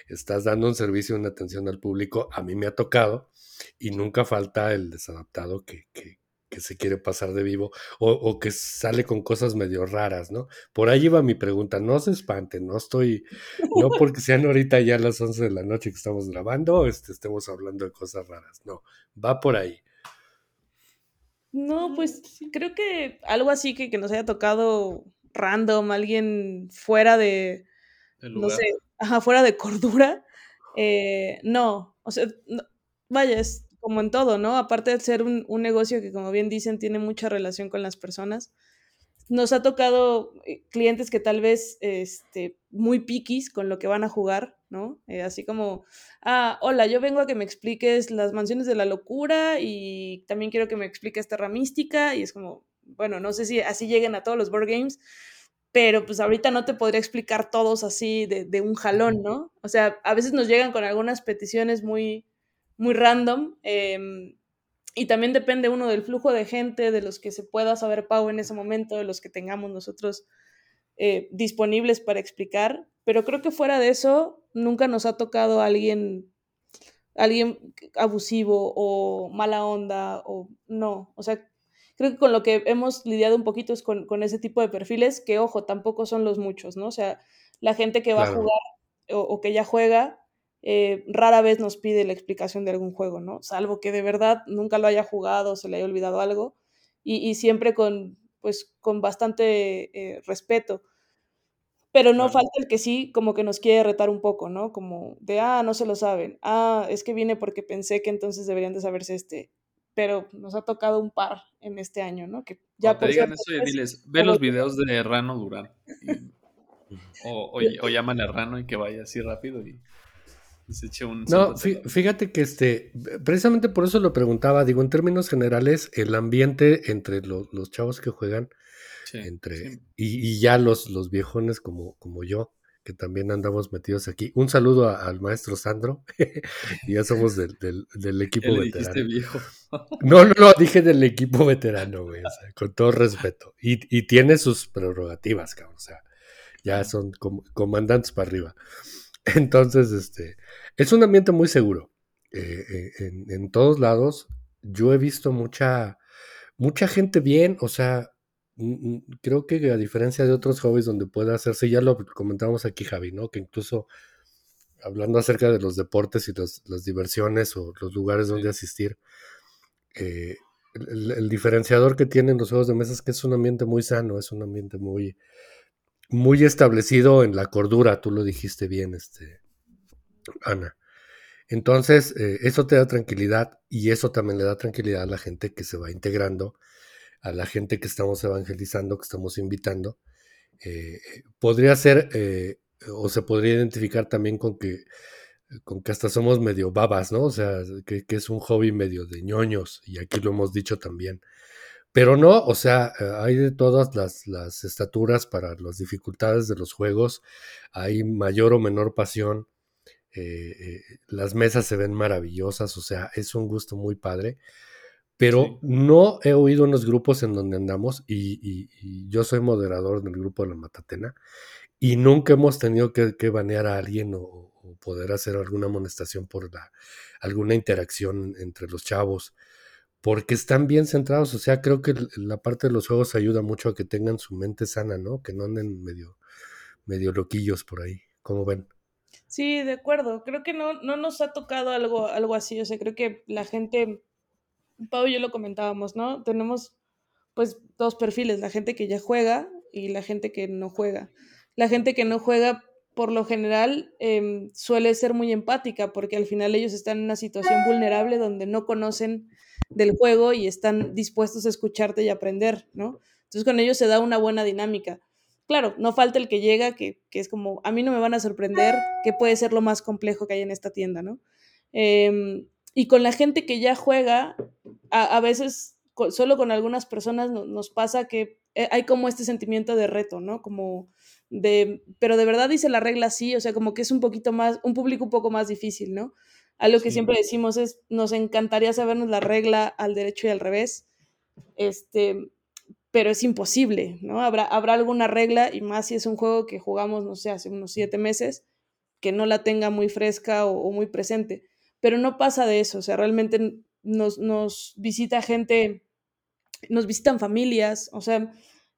estás dando un servicio, una atención al público, a mí me ha tocado y nunca falta el desadaptado que, que, que se quiere pasar de vivo o, o que sale con cosas medio raras, ¿no? Por ahí va mi pregunta, no se espanten, no estoy, no porque sean ahorita ya las 11 de la noche que estamos grabando, este, estemos hablando de cosas raras, no, va por ahí. No, pues creo que algo así que, que nos haya tocado random, alguien fuera de, no sé, ajá, fuera de cordura. eh, no, o sea, no- vaya, es como en todo, ¿no? Aparte de ser un, un negocio que, como bien dicen, tiene mucha relación con las personas, nos ha tocado eh, clientes que tal vez este, muy piquis con lo que van a jugar, ¿no? Eh, así como, ah, hola, yo vengo a que me expliques las mansiones de la locura y también quiero que me expliques Terra Mística y es como, bueno, no sé si así lleguen a todos los board games, pero pues ahorita no te podría explicar todos así de, de un jalón, ¿no? O sea, a veces nos llegan con algunas peticiones muy, muy random. em, y también depende uno del flujo de gente, de los que se pueda saber pago en ese momento, de los que tengamos nosotros eh, disponibles para explicar. Pero creo que fuera de eso, nunca nos ha tocado alguien, alguien abusivo o mala onda o no. O sea, creo que con lo que hemos lidiado un poquito es con, con ese tipo de perfiles, que ojo, tampoco son los muchos, ¿no? O sea, la gente que va a jugar o, o que ya juega, eh, rara vez nos pide la explicación de algún juego, ¿no? Salvo que de verdad nunca lo haya jugado, se le haya olvidado algo, y, y siempre con, pues, con bastante eh, respeto. Pero no Claro. falta el que sí, como que nos quiere retar un poco, ¿no? Como de, ah, no se lo saben. Ah, es que viene porque pensé que entonces deberían de saberse este. Pero nos ha tocado un par en este año, ¿no? Que ya te digan eso, y diles, ve los videos de Rano Durán. y- o, o, o llaman a Rano y que vaya así rápido y se eche un... No, fíjate que este, precisamente por eso lo preguntaba, digo, en términos generales, el ambiente entre lo- los chavos que juegan, Sí, entre, sí. y, y ya los, los viejones como, como yo, que también andamos metidos aquí. Un saludo a- al maestro Sandro, y ya somos del, del- equipo le veterano. viejo. No, no, no, dije del equipo veterano, güey, o sea, con todo respeto. Y, y tiene sus prerrogativas, cabrón, o sea, ya son com- comandantes para arriba. Entonces, este, es un ambiente muy seguro. Eh, eh, en, en todos lados, yo he visto mucha, mucha gente bien, o sea, creo que a diferencia de otros hobbies donde puede hacerse, ya lo comentábamos aquí, Javi, ¿no? Que incluso hablando acerca de los deportes y los- las diversiones o los lugares donde asistir, eh, el, el- el diferenciador que tienen los juegos de mesa es que es un ambiente muy sano, es un ambiente muy, muy establecido en la cordura, tú lo dijiste bien, este, Ana. Entonces, eh, eso te da tranquilidad y eso también le da tranquilidad a la gente que se va integrando, a la gente que estamos evangelizando, que estamos invitando. Eh, podría ser, eh, o se podría identificar también con que, con que hasta somos medio babas, ¿no? O sea, que, que es un hobby medio de ñoños, y aquí lo hemos dicho también. Pero no, o sea, eh, hay de todas las, las estaturas para las dificultades de los juegos, hay mayor o menor pasión, eh, eh, las mesas se ven maravillosas, o sea, es un gusto muy padre. Pero Sí. no he oído en los grupos en donde andamos, y, y- y yo soy moderador del grupo de la Matatena, y nunca hemos tenido que, que banear a alguien o, o poder hacer alguna amonestación por la, alguna interacción entre los chavos, porque están bien centrados, o sea, creo que la parte de los juegos ayuda mucho a que tengan su mente sana, ¿no? Que no anden medio, medio loquillos por ahí, como ven. Sí, de acuerdo. Creo que no, no nos ha tocado algo, algo así. O sea, creo que la gente, Pau y yo lo comentábamos, ¿no? Tenemos pues dos perfiles, la gente que ya juega y la gente que no juega. La gente que no juega, por lo general, em, suele ser muy empática porque al final ellos están en una situación vulnerable donde no conocen del juego y están dispuestos a escucharte y aprender, ¿no? Entonces con ellos se da una buena dinámica. Claro, no falta el que llega, que, que es como, a mí no me van a sorprender, que puede ser lo más complejo que hay en esta tienda, ¿no? Em, y con la gente que ya juega, a, a veces solo con algunas personas no- nos pasa que eh, hay como este sentimiento de reto, ¿no? Como de, pero de verdad dice la regla así, o sea, como que es un poquito más, un público un poco más difícil, ¿no? Algo que Sí. siempre decimos es, nos encantaría sabernos la regla al derecho y al revés, este, pero es imposible, ¿no? Habrá, habrá alguna regla, y más si es un juego que jugamos, no sé, hace unos siete meses, que no la tenga muy fresca o, o muy presente. Pero no pasa de eso, o sea, realmente nos, nos visita gente, nos visitan familias, o sea,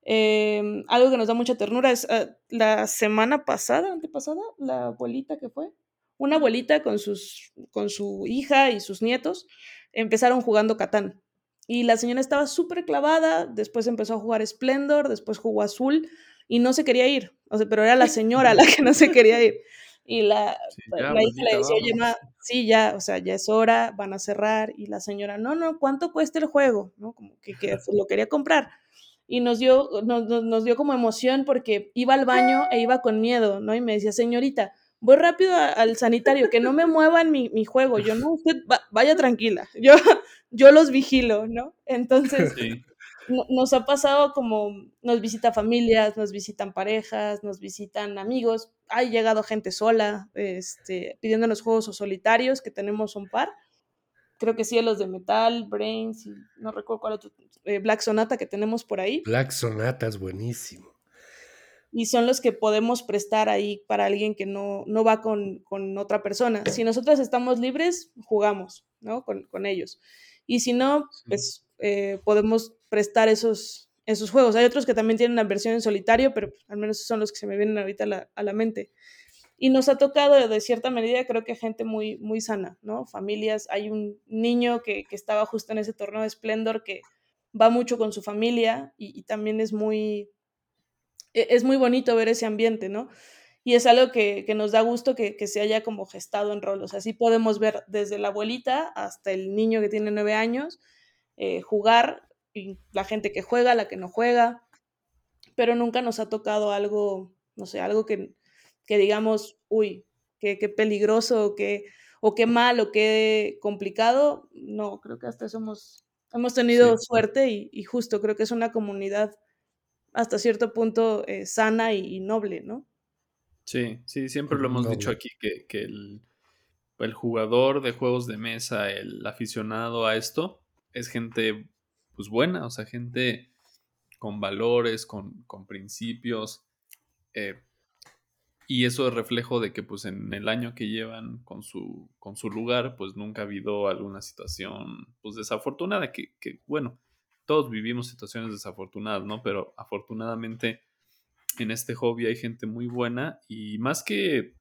eh, algo que nos da mucha ternura es uh, la semana pasada, antepasada, la abuelita que fue, una abuelita con, sus, con su hija y sus nietos empezaron jugando Catán. Y la señora estaba súper clavada, después empezó a jugar Splendor, después jugó Azul y no se quería ir, o sea, pero era la señora la que no se quería ir. Y la, Sí, ya, la hija le decía, oye, ma, sí, ya, o sea, ya es hora, van a cerrar. Y la señora, no, no, ¿cuánto cuesta el juego? ¿No? Como que, que lo quería comprar. Y nos dio, nos, nos dio como emoción porque iba al baño e iba con miedo, ¿no? Y me decía, señorita, voy rápido a- al sanitario, que no me muevan mi, mi juego. Yo, no, usted va- vaya tranquila, yo, yo los vigilo, ¿no? Entonces, Sí. no- nos ha pasado como nos visita familias, nos visitan parejas, nos visitan amigos, ha llegado gente sola, este, pidiéndonos juegos o solitarios, que tenemos un par. Creo que sí, los de Metal, Brains, y no recuerdo cuál otro, eh, Black Sonata que tenemos por ahí. Black Sonata es buenísimo. Y son los que podemos prestar ahí para alguien que no, no va con, con otra persona. Si nosotros estamos libres, jugamos, ¿no? Con, con ellos. Y si no, Sí. pues eh, podemos prestar esos, esos juegos. Hay otros que también tienen la versión en solitario, pero al menos son los que se me vienen ahorita a la, a la mente. Y nos ha tocado de cierta medida, creo que gente muy, muy sana, ¿no? Familias, hay un niño que, que estaba justo en ese torneo de Splendor que va mucho con su familia y, y también es muy, es muy bonito ver ese ambiente, ¿no? Y es algo que, que nos da gusto que, que, se haya como gestado en rolos. Así podemos ver desde la abuelita hasta el niño que tiene nueve años eh, jugar, y la gente que juega, la que no juega, pero nunca nos ha tocado algo, no sé, algo que, que digamos, uy, qué, qué peligroso, qué, o qué mal, o qué complicado. No, creo que hasta eso hemos, hemos tenido sí. suerte y, y, justo creo que es una comunidad hasta cierto punto eh, sana y, y, noble, ¿no? Sí, sí, siempre lo hemos noble. dicho aquí que, que el, el, jugador de juegos de mesa, el aficionado a esto, es gente pues buena, o sea, gente con valores, con, con principios. Eh, y eso es reflejo de que pues en el año que llevan con su, con su lugar, pues nunca ha habido alguna situación pues desafortunada, que, que bueno, todos vivimos situaciones desafortunadas, ¿no? Pero afortunadamente en este hobby hay gente muy buena y más que,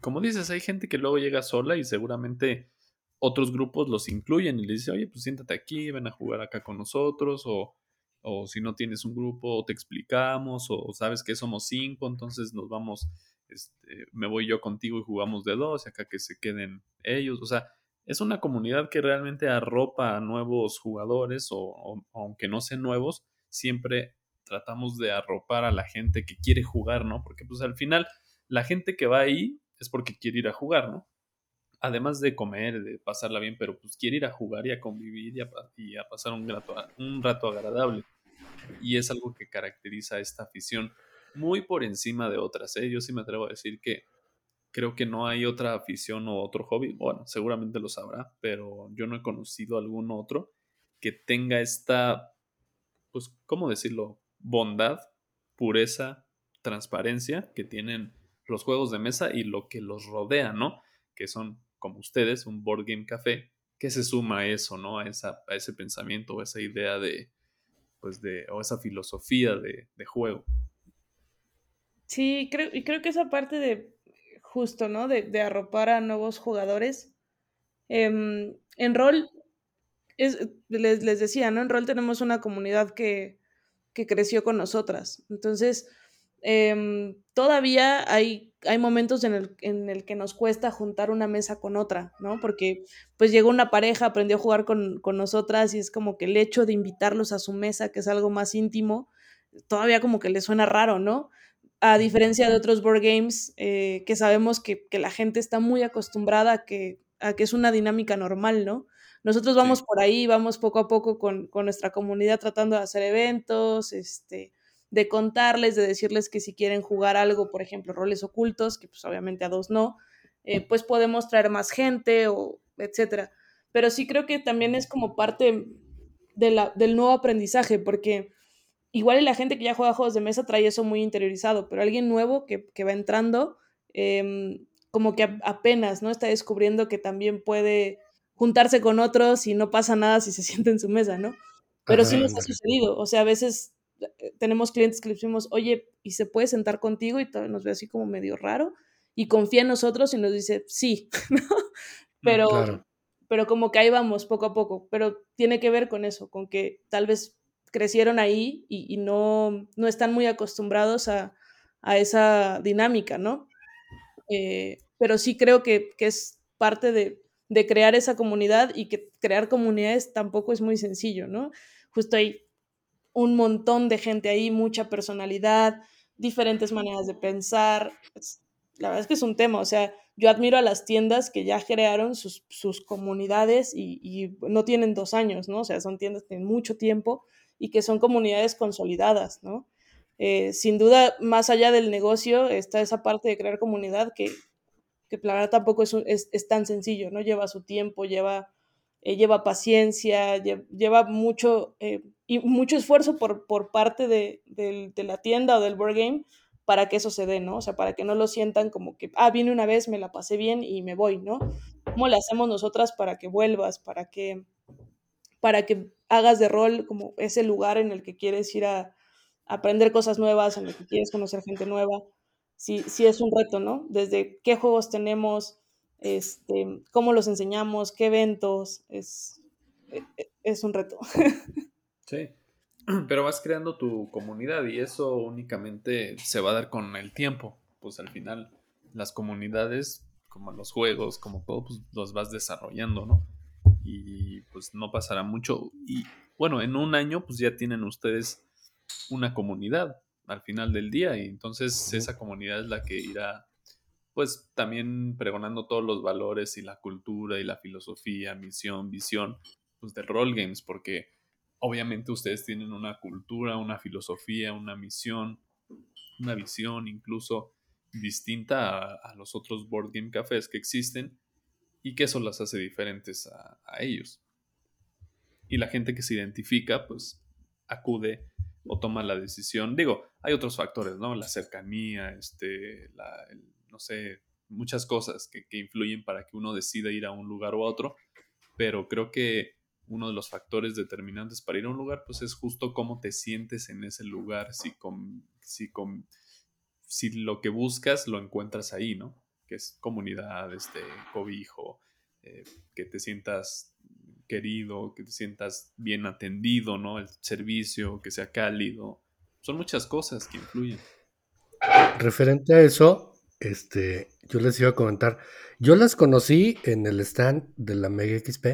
como dices, hay gente que luego llega sola y seguramente otros grupos los incluyen y les dicen, oye, pues siéntate aquí, ven a jugar acá con nosotros o o si no tienes un grupo, te explicamos, o sabes que somos cinco, entonces nos vamos, este, me voy yo contigo y jugamos de dos, y acá que se queden ellos, o sea, es una comunidad que realmente arropa a nuevos jugadores, o, aunque no sean nuevos, siempre tratamos de arropar a la gente que quiere jugar, ¿no? Porque pues al final la gente que va ahí es porque quiere ir a jugar, ¿no? además de comer, de pasarla bien, pero pues quiere ir a jugar y a convivir y a, y a pasar un, grato, un rato agradable. Y es algo que caracteriza a esta afición muy por encima de otras. ¿eh? Yo sí me atrevo a decir que creo que no hay otra afición o otro hobby, bueno, seguramente lo sabrá, pero yo no he conocido algún otro que tenga esta, pues, ¿cómo decirlo? Bondad, pureza, transparencia que tienen los juegos de mesa y lo que los rodea, ¿no? Que son como ustedes, un board game café, que se suma a eso, ¿no? A, esa, a ese pensamiento o esa idea de, pues de, o esa filosofía de, de juego. Sí, creo, y creo que esa parte de justo, ¿no? De, arropar a nuevos jugadores. Eh, en rol, es, les, les, decía, ¿no? En rol tenemos una comunidad que, que creció con nosotras. Entonces, eh, todavía hay, hay momentos en el, en el, que nos cuesta juntar una mesa con otra, ¿no? Porque pues llegó una pareja, aprendió a jugar con, con, nosotras y es como que el hecho de invitarlos a su mesa, que es algo más íntimo, todavía como que le suena raro, ¿no? A diferencia de otros board games eh, que sabemos que, que, la gente está muy acostumbrada a que, a que es una dinámica normal, ¿no? Nosotros vamos sí. por ahí, vamos poco a poco con, con nuestra comunidad tratando de hacer eventos, este, de contarles, de decirles que si quieren jugar algo, por ejemplo, roles ocultos, que pues obviamente a dos no, eh, pues podemos traer más gente o etcétera. Pero sí creo que también es como parte de la, del nuevo aprendizaje, porque igual la gente que ya juega juegos de mesa trae eso muy interiorizado, pero alguien nuevo que, que va entrando, eh, como que apenas, ¿no? Está descubriendo que también puede juntarse con otros y no pasa nada si se siente en su mesa, ¿no? Pero Ajá, sí nos ha sucedido, o sea, a veces eh, tenemos clientes que le decimos, oye, ¿y se puede sentar contigo? Y nos ve así como medio raro. Y confía en nosotros y nos dice, sí, ¿no? Pero, claro. pero como que ahí vamos poco a poco. Pero tiene que ver con eso, con que tal vez crecieron ahí y, y no, no están muy acostumbrados a, a esa dinámica, ¿no? Eh, pero sí creo que, que es parte de, de, crear esa comunidad y que crear comunidades tampoco es muy sencillo, ¿no? Justo ahí un montón de gente ahí, mucha personalidad, diferentes maneras de pensar. La verdad es que es un tema, o sea, yo admiro a las tiendas que ya crearon sus, sus comunidades y, y, no tienen dos años, ¿no? O sea, son tiendas que tienen mucho tiempo y que son comunidades consolidadas, ¿no? Eh, sin duda, más allá del negocio, está esa parte de crear comunidad que, que tampoco es, es, es tan sencillo, ¿no? Lleva su tiempo, lleva, eh, lleva paciencia, lleva, lleva mucho eh, y mucho esfuerzo por, por parte de, de, de, la tienda o del board game para que eso se dé, ¿no? O sea, para que no lo sientan como que, ah, vine una vez, me la pasé bien y me voy, ¿no? ¿Cómo le hacemos nosotras para que vuelvas, para que, para que hagas de rol como ese lugar en el que quieres ir a, aprender cosas nuevas, en el que quieres conocer gente nueva? Sí, sí es un reto, ¿no? Desde qué juegos tenemos, este, cómo los enseñamos, qué eventos, es, e, e, es un reto. Sí. pero vas creando tu comunidad y eso únicamente se va a dar con el tiempo. Pues al final las comunidades, como los juegos, como todo, pues los vas desarrollando, ¿no? Y pues no pasará mucho. Y bueno, en un año pues ya tienen ustedes una comunidad al final del día y entonces esa comunidad es la que irá pues también pregonando todos los valores y la cultura y la filosofía, misión, visión pues de Roll Games porque obviamente ustedes tienen una cultura, una filosofía, una misión, una visión incluso distinta a, los otros board game cafés que existen y que eso las hace diferentes a, ellos. Y la gente que se identifica pues acude o toma la decisión. Digo, hay otros factores, ¿no? La cercanía, este, no sé, muchas cosas que, influyen para que uno decida ir a un lugar o a otro, pero creo que uno de los factores determinantes para ir a un lugar, pues es justo cómo te sientes en ese lugar, si, con, si, con, si lo que buscas lo encuentras ahí, ¿no? Que es comunidad, este, cobijo, eh, que te sientas querido, que te sientas bien atendido, ¿no? El servicio, que sea cálido. Son muchas cosas que influyen. Referente a eso, este, yo les iba a comentar, yo las conocí en el stand de la Mega XP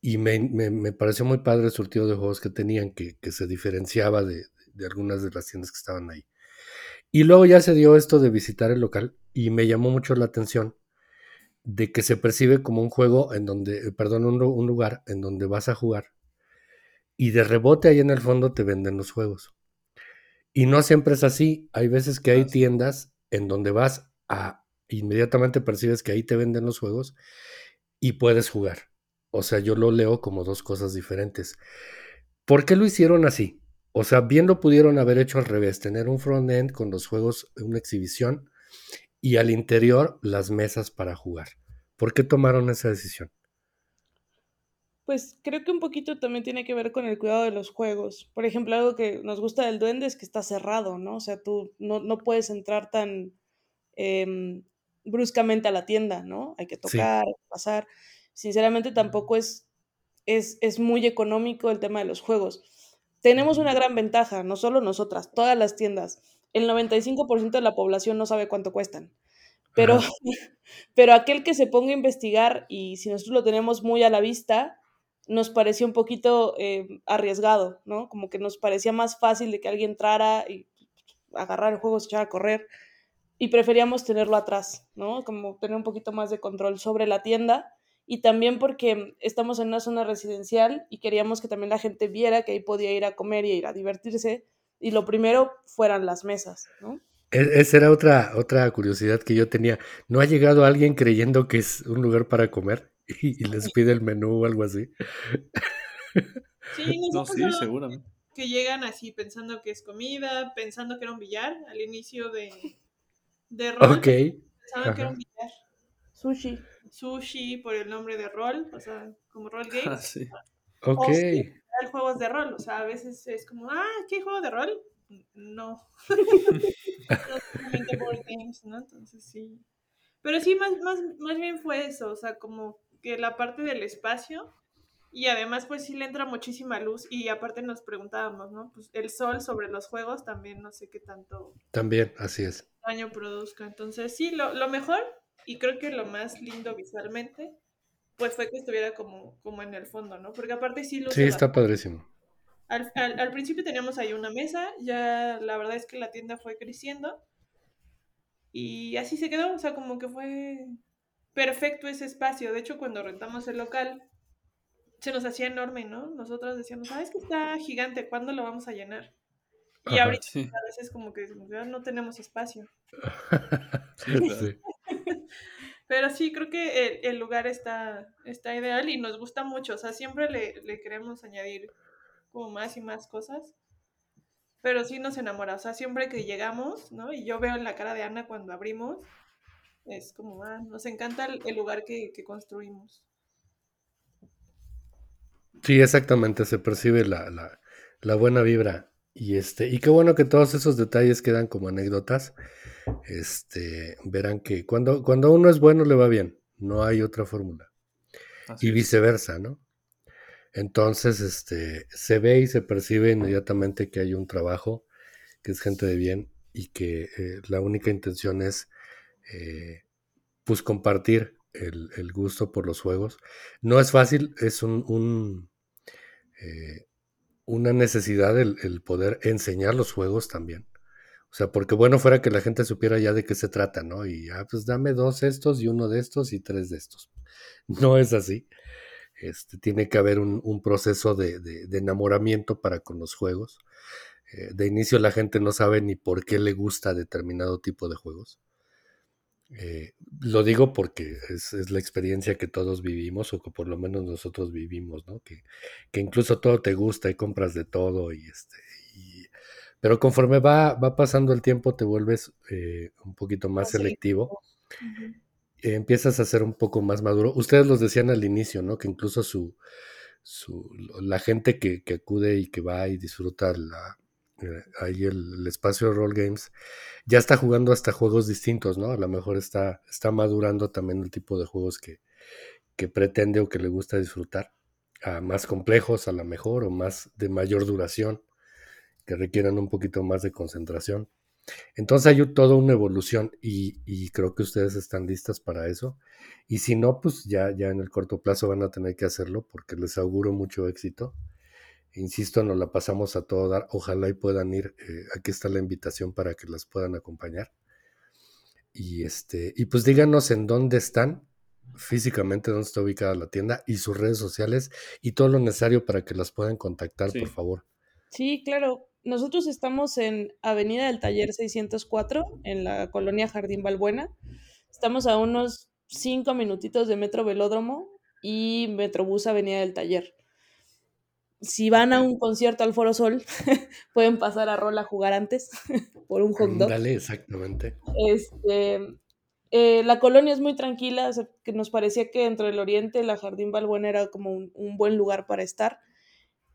y me, pareció muy padre el surtido de juegos que tenían, que, se diferenciaba de, de, algunas de las tiendas que estaban ahí. Y luego ya se dio esto de visitar el local y me llamó mucho la atención de que se percibe como un juego en donde, eh, perdón, un, lugar en donde vas a jugar y de rebote ahí en el fondo te venden los juegos. Y no siempre es así. Hay veces que hay tiendas en donde vas a inmediatamente percibes que ahí te venden los juegos y puedes jugar. O sea, yo lo leo como dos cosas diferentes. ¿Por qué lo hicieron así? O sea, bien lo pudieron haber hecho al revés, tener un front-end con los juegos, una exhibición y al interior las mesas para jugar. ¿Por qué tomaron esa decisión? Pues creo que un poquito también tiene que ver con el cuidado de los juegos. Por ejemplo, algo que nos gusta del duende es que está cerrado, ¿no? O sea, tú no, puedes entrar tan em, bruscamente a la tienda, ¿no? Hay que tocar, pasar. Sinceramente tampoco es, es, es muy económico el tema de los juegos. Tenemos una gran ventaja, no solo nosotras, todas las tiendas el 95% de la población no sabe cuánto cuestan. Pero, pero aquel que se ponga a investigar y si nosotros lo tenemos muy a la vista, nos pareció un poquito eh, arriesgado, ¿no? Como que nos parecía más fácil de que alguien entrara y agarrar el juego, se echara a correr y preferíamos tenerlo atrás, ¿no? Como tener un poquito más de control sobre la tienda y también porque estamos en una zona residencial y queríamos que también la gente viera que ahí podía ir a comer y ir a divertirse y lo primero fueran las mesas, ¿no? E-, esa era otra, otra curiosidad que yo tenía. ¿No ha llegado alguien creyendo que es un lugar para comer y, les pide el menú o algo así? Sí, no, sí, seguramente. Que llegan así pensando que es comida, pensando que era un billar al inicio de, de rol. Ok. Pensaban que era un billar. Sushi. Sushi por el nombre de rol, o sea, como rol games. Ah, sí. Ok hay juegos de rol, o sea, a veces es como, ah, ¿qué juego de rol? No. no board games, ¿no? Entonces sí. Pero sí, más, más, más bien fue eso, o sea, como que la parte del espacio y además pues sí le entra muchísima luz y aparte nos preguntábamos, ¿no? Pues el sol sobre los juegos también no sé qué tanto... También, así es. Daño produzca. Entonces sí, lo, lo mejor y creo que lo más lindo visualmente pues fue que estuviera como, como en el fondo, ¿no? Porque aparte sí lo... Sí, está padrísimo. Al, al, principio teníamos ahí una mesa, ya la verdad es que la tienda fue creciendo y así se quedó, o sea, como que fue perfecto ese espacio. De hecho, cuando rentamos el local, se nos hacía enorme, ¿no? Nosotros decíamos, ¿sabes que está gigante? ¿Cuándo lo vamos a llenar? Y ahorita a veces como que ya no tenemos espacio. sí. Pero sí, creo que el, lugar está, está ideal y nos gusta mucho. O sea, siempre le, queremos añadir como más y más cosas. Pero sí nos enamora. O sea, siempre que llegamos, ¿no? Y yo veo en la cara de Ana cuando abrimos, es como, ah, nos encanta el, lugar que, construimos. Sí, exactamente, se percibe la, la, la, buena vibra. Y este, y qué bueno que todos esos detalles quedan como anécdotas este, verán que cuando, cuando uno es bueno le va bien, no hay otra fórmula. y viceversa, ¿no? Entonces, este, se ve y se percibe inmediatamente que hay un trabajo, que es gente de bien y que eh, la única intención es, eh, pues, compartir el, el, gusto por los juegos. No es fácil, es un, un eh, una necesidad el, el, poder enseñar los juegos también. O sea, porque bueno fuera que la gente supiera ya de qué se trata, ¿no? Y, ah, pues dame dos estos y uno de estos y tres de estos. No es así. Este, tiene que haber un, proceso de, enamoramiento para con los juegos. Eh, de inicio la gente no sabe ni por qué le gusta determinado tipo de juegos. Eh, lo digo porque es, la experiencia que todos vivimos, o que por lo menos nosotros vivimos, ¿no? Que, que incluso todo te gusta y compras de todo, y este, pero conforme va, va pasando el tiempo te vuelves eh, un poquito más selectivo. Uh -huh. eh, empiezas a ser un poco más maduro. Ustedes los decían al inicio, ¿no? Que incluso su, su la gente que, que acude y que va y disfruta la, eh, ahí el, el, espacio de Roll Games, ya está jugando hasta juegos distintos, ¿no? A lo mejor está, está madurando también el tipo de juegos que, que pretende o que le gusta disfrutar, a más complejos a lo mejor o más de mayor duración, que requieran un poquito más de concentración. Entonces hay toda una evolución y, y, creo que ustedes están listas para eso. Y si no, pues ya, ya en el corto plazo van a tener que hacerlo porque les auguro mucho éxito. Insisto, nos la pasamos a todo dar. Ojalá y puedan ir. Eh, aquí está la invitación para que las puedan acompañar. Y este, y pues díganos en dónde están físicamente, dónde está ubicada la tienda y sus redes sociales y todo lo necesario para que las puedan contactar, sí. por favor. Sí, claro. Nosotros estamos en Avenida del Taller 604, en la colonia Jardín Balbuena. Estamos a unos cinco minutitos de Metro Velódromo y Metrobús Avenida del Taller si van a un concierto al Foro Sol, pueden pasar a Rol a jugar antes por un hot dog. Dale, exactamente. Este, eh, la colonia es muy tranquila, o sea, que nos parecía que entre el oriente la Jardín Balbuena era como un, un buen lugar para estar.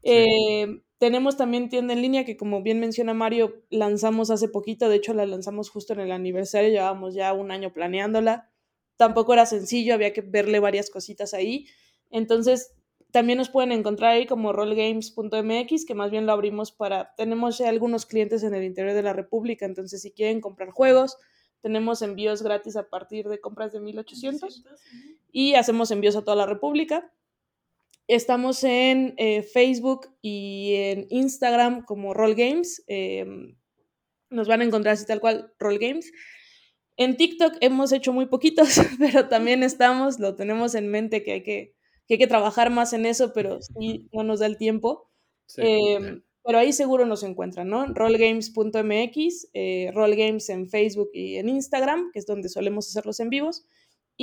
Sí. Eh, tenemos también tienda en línea que como bien menciona Mario, lanzamos hace poquito, de hecho la lanzamos justo en el aniversario, llevábamos ya un año planeándola. Tampoco era sencillo, había que verle varias cositas ahí. Entonces, también nos pueden encontrar ahí como rollgames.mx, que más bien lo abrimos para, tenemos ya algunos clientes en el interior de la República, entonces si quieren comprar juegos, tenemos envíos gratis a partir de compras de 1800 y hacemos envíos a toda la República. Estamos en eh, Facebook y en Instagram como Roll Games. Eh, nos van a encontrar así tal cual Roll Games. En TikTok hemos hecho muy poquitos, pero también estamos, lo tenemos en mente que hay que que hay que trabajar más en eso, pero sí no nos da el tiempo. Sí, eh, pero ahí seguro nos encuentran, ¿no? rollgames.mx, eh, rollgames en Facebook y en Instagram, que es donde solemos hacer los en vivos,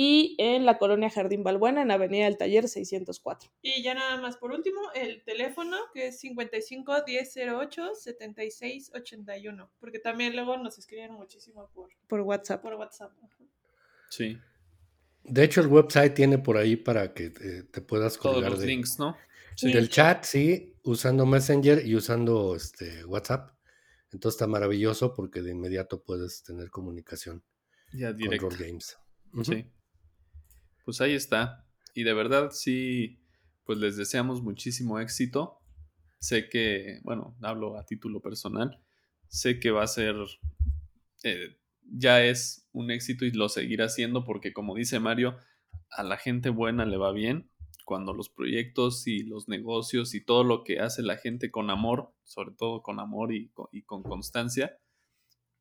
y en la colonia Jardín Balbuena, en Avenida del Taller 604. Y ya nada más por último, el teléfono que es 55 1008 76 81, porque también luego nos escriben muchísimo por, por WhatsApp. Por WhatsApp. Sí. De hecho, el website tiene por ahí para que te, te puedas colgar Todos los de, links, ¿no? Sí. Del chat, sí, usando Messenger y usando este WhatsApp. Entonces está maravilloso porque de inmediato puedes tener comunicación ya directo. con Roll Games. Uh -huh. Sí. Pues ahí está. Y de verdad, sí, pues les deseamos muchísimo éxito. Sé que, bueno, hablo a título personal. Sé que va a ser eh, ya es un éxito y lo seguirá siendo porque como dice Mario, a la gente buena le va bien cuando los proyectos y los negocios y todo lo que hace la gente con amor, sobre todo con amor y con, constancia,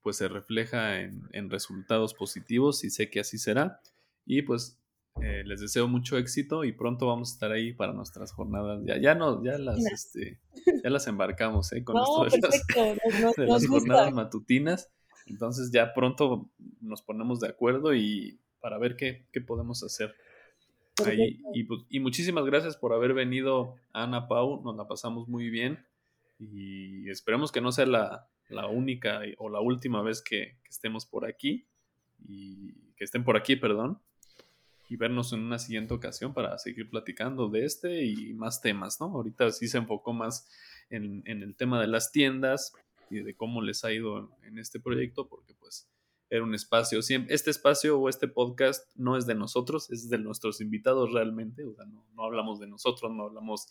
pues se refleja en, en, resultados positivos y sé que así será. Y pues eh, les deseo mucho éxito y pronto vamos a estar ahí para nuestras jornadas. Ya, ya no, ya las, este, ya las embarcamos, ¿eh? Con no, esto de las, nos, de las jornadas matutinas. Entonces ya pronto nos ponemos de acuerdo y para ver qué, qué podemos hacer. Ahí. Y, pues, y, muchísimas gracias por haber venido, Ana Pau. Nos la pasamos muy bien y esperemos que no sea la, la única o la última vez que, que, estemos por aquí y que estén por aquí, perdón, y vernos en una siguiente ocasión para seguir platicando de este y más temas, ¿no? Ahorita sí se enfocó más en, el tema de las tiendas, y de cómo les ha ido en este proyecto, porque pues era un espacio, este espacio o este podcast no es de nosotros, es de nuestros invitados realmente, o sea, no, no hablamos de nosotros, no hablamos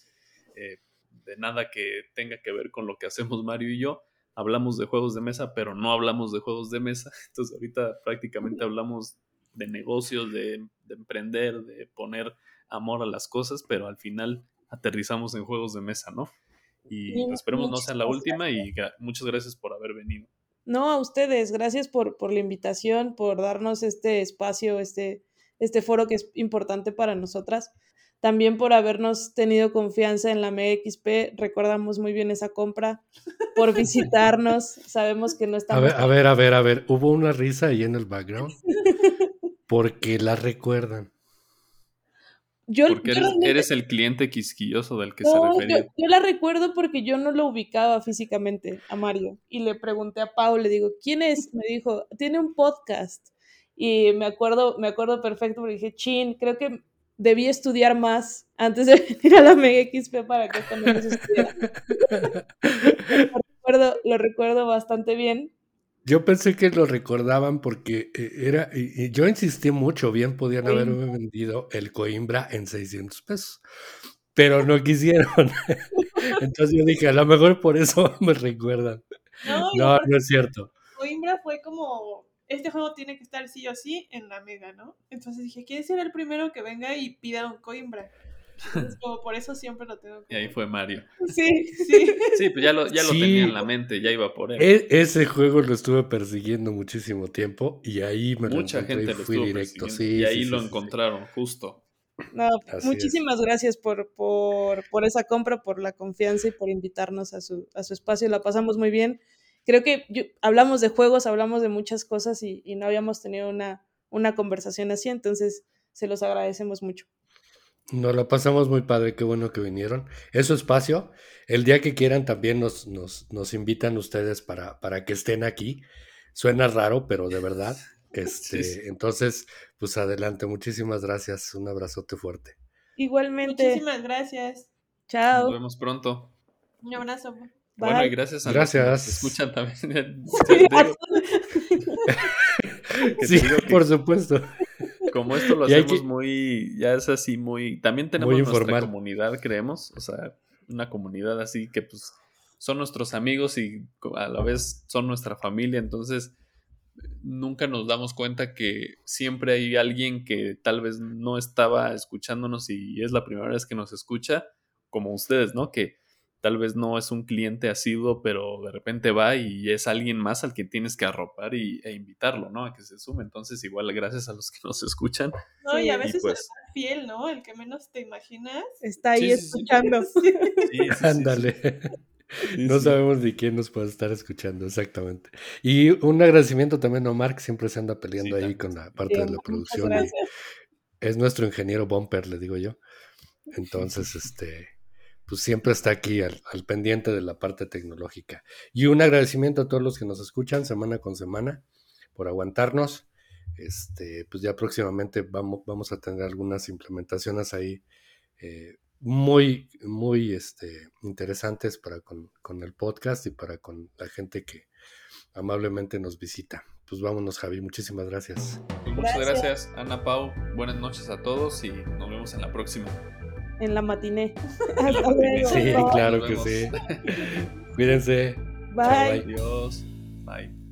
eh, de nada que tenga que ver con lo que hacemos Mario y yo. Hablamos de juegos de mesa, pero no hablamos de juegos de mesa. Entonces ahorita prácticamente hablamos de negocios, de, de emprender, de poner amor a las cosas, pero al final aterrizamos en juegos de mesa, ¿no? Y Bien, esperemos no sea la última y gra- muchas gracias por haber venido. No, a ustedes, gracias por, por la invitación, por darnos este espacio, este, este foro que es importante para nosotras. También por habernos tenido confianza en la MXP. Recordamos muy bien esa compra, por visitarnos. Sabemos que no A estamos. ver, a ver, a ver, a ver. Hubo una risa ahí en el background. Porque la recuerdan. Yo, Porque yo eres, realmente- eres el cliente quisquilloso del que se yo, refería. yo la recuerdo porque yo no lo ubicaba físicamente a Mario. Y le pregunté a Pau, le digo, ¿quién es? Me dijo, tiene un podcast. Y me acuerdo, me acuerdo perfecto porque dije, chin, creo que debí estudiar más antes de venir a la Mega XP para que esto no se estudiara. Lo recuerdo, lo recuerdo bastante bien. Yo pensé que lo recordaban porque eh, era. y- yo insistí mucho, bien podían haberme vendido el Coimbra en 600 pesos. Pero no quisieron. Entonces yo dije, a lo mejor por eso me recuerdan. No, No, no es cierto. Coimbra fue como, este juego tiene que estar sí o sí en la mega, ¿no? Entonces dije, ¿quién será el primero que venga y pida un Coimbra? Como por eso siempre lo tengo. Y ahí como- fue Mario. Sí. Sí. Sí, pues ya lo, ya lo Sí. tenía en la mente, ya iba por él. E- ese juego lo estuve persiguiendo muchísimo tiempo y ahí me lo Mucha encontré gente y lo fui estuvo directo. Sí, y ahí sí, lo sí, sí, sí. encontraron, justo. No, Así es. muchísimas gracias por, por, por esa compra, por la confianza y por invitarnos a su, a su espacio. La pasamos muy bien. Creo que yo- hablamos de juegos, hablamos de muchas cosas y, y no habíamos tenido una, una conversación así, entonces se los agradecemos mucho. Nos la pasamos muy padre, qué bueno que vinieron. Es su espacio. El día que quieran también nos, nos, nos invitan ustedes para, para que estén aquí. Suena raro, pero de verdad. Este, Sí, sí. Entonces, pues adelante. Muchísimas gracias. Un abrazote fuerte. Igualmente, Muchísimas gracias. Nos chao. vemos pronto. Un abrazo. Bueno, y Bye. gracias a los que nos Gracias. escuchan también. Sí, por supuesto. Como esto lo hacemos que- muy, ya es así muy, también tenemos Muy nuestra comunidad, creemos, o sea, una comunidad así que pues son nuestros amigos y a la vez son nuestra familia, entonces nunca nos damos cuenta que siempre hay alguien que tal vez no estaba escuchándonos y es la primera vez que nos escucha, como ustedes, ¿no? Que tal vez no es un cliente asiduo, pero de repente va y es alguien más al que tienes que arropar y, e invitarlo, ¿no? A que se sume. Entonces, igual, gracias a los que nos escuchan. No, y a veces pues- es más fiel, ¿no? El que menos te imaginas. Está ahí Sí, sí, sí. escuchando. Sí, sí, sí, sí. Ándale. Sí, No sí. sabemos ni quién nos puede estar escuchando, exactamente. Y un agradecimiento también a Omar, que siempre se anda peleando Sí, ahí también. con la parte Sí, de la producción. y es nuestro ingeniero bumper, le digo yo. Entonces, este, pues siempre está aquí al, al pendiente de la parte tecnológica. Y un agradecimiento a todos los que nos escuchan semana con semana por aguantarnos. Este, pues ya próximamente vamos, vamos a tener algunas implementaciones ahí eh, muy, muy este, interesantes para con, con el podcast y para con la gente que amablemente nos visita. Pues vámonos, Javi. Muchísimas gracias. Pues muchas Gracias. gracias, Ana Pau. Buenas noches a todos y nos vemos en la próxima. En la matiné. Hasta luego. Sí, claro que sí. Cuídense. Bye. bye. Adiós. Bye.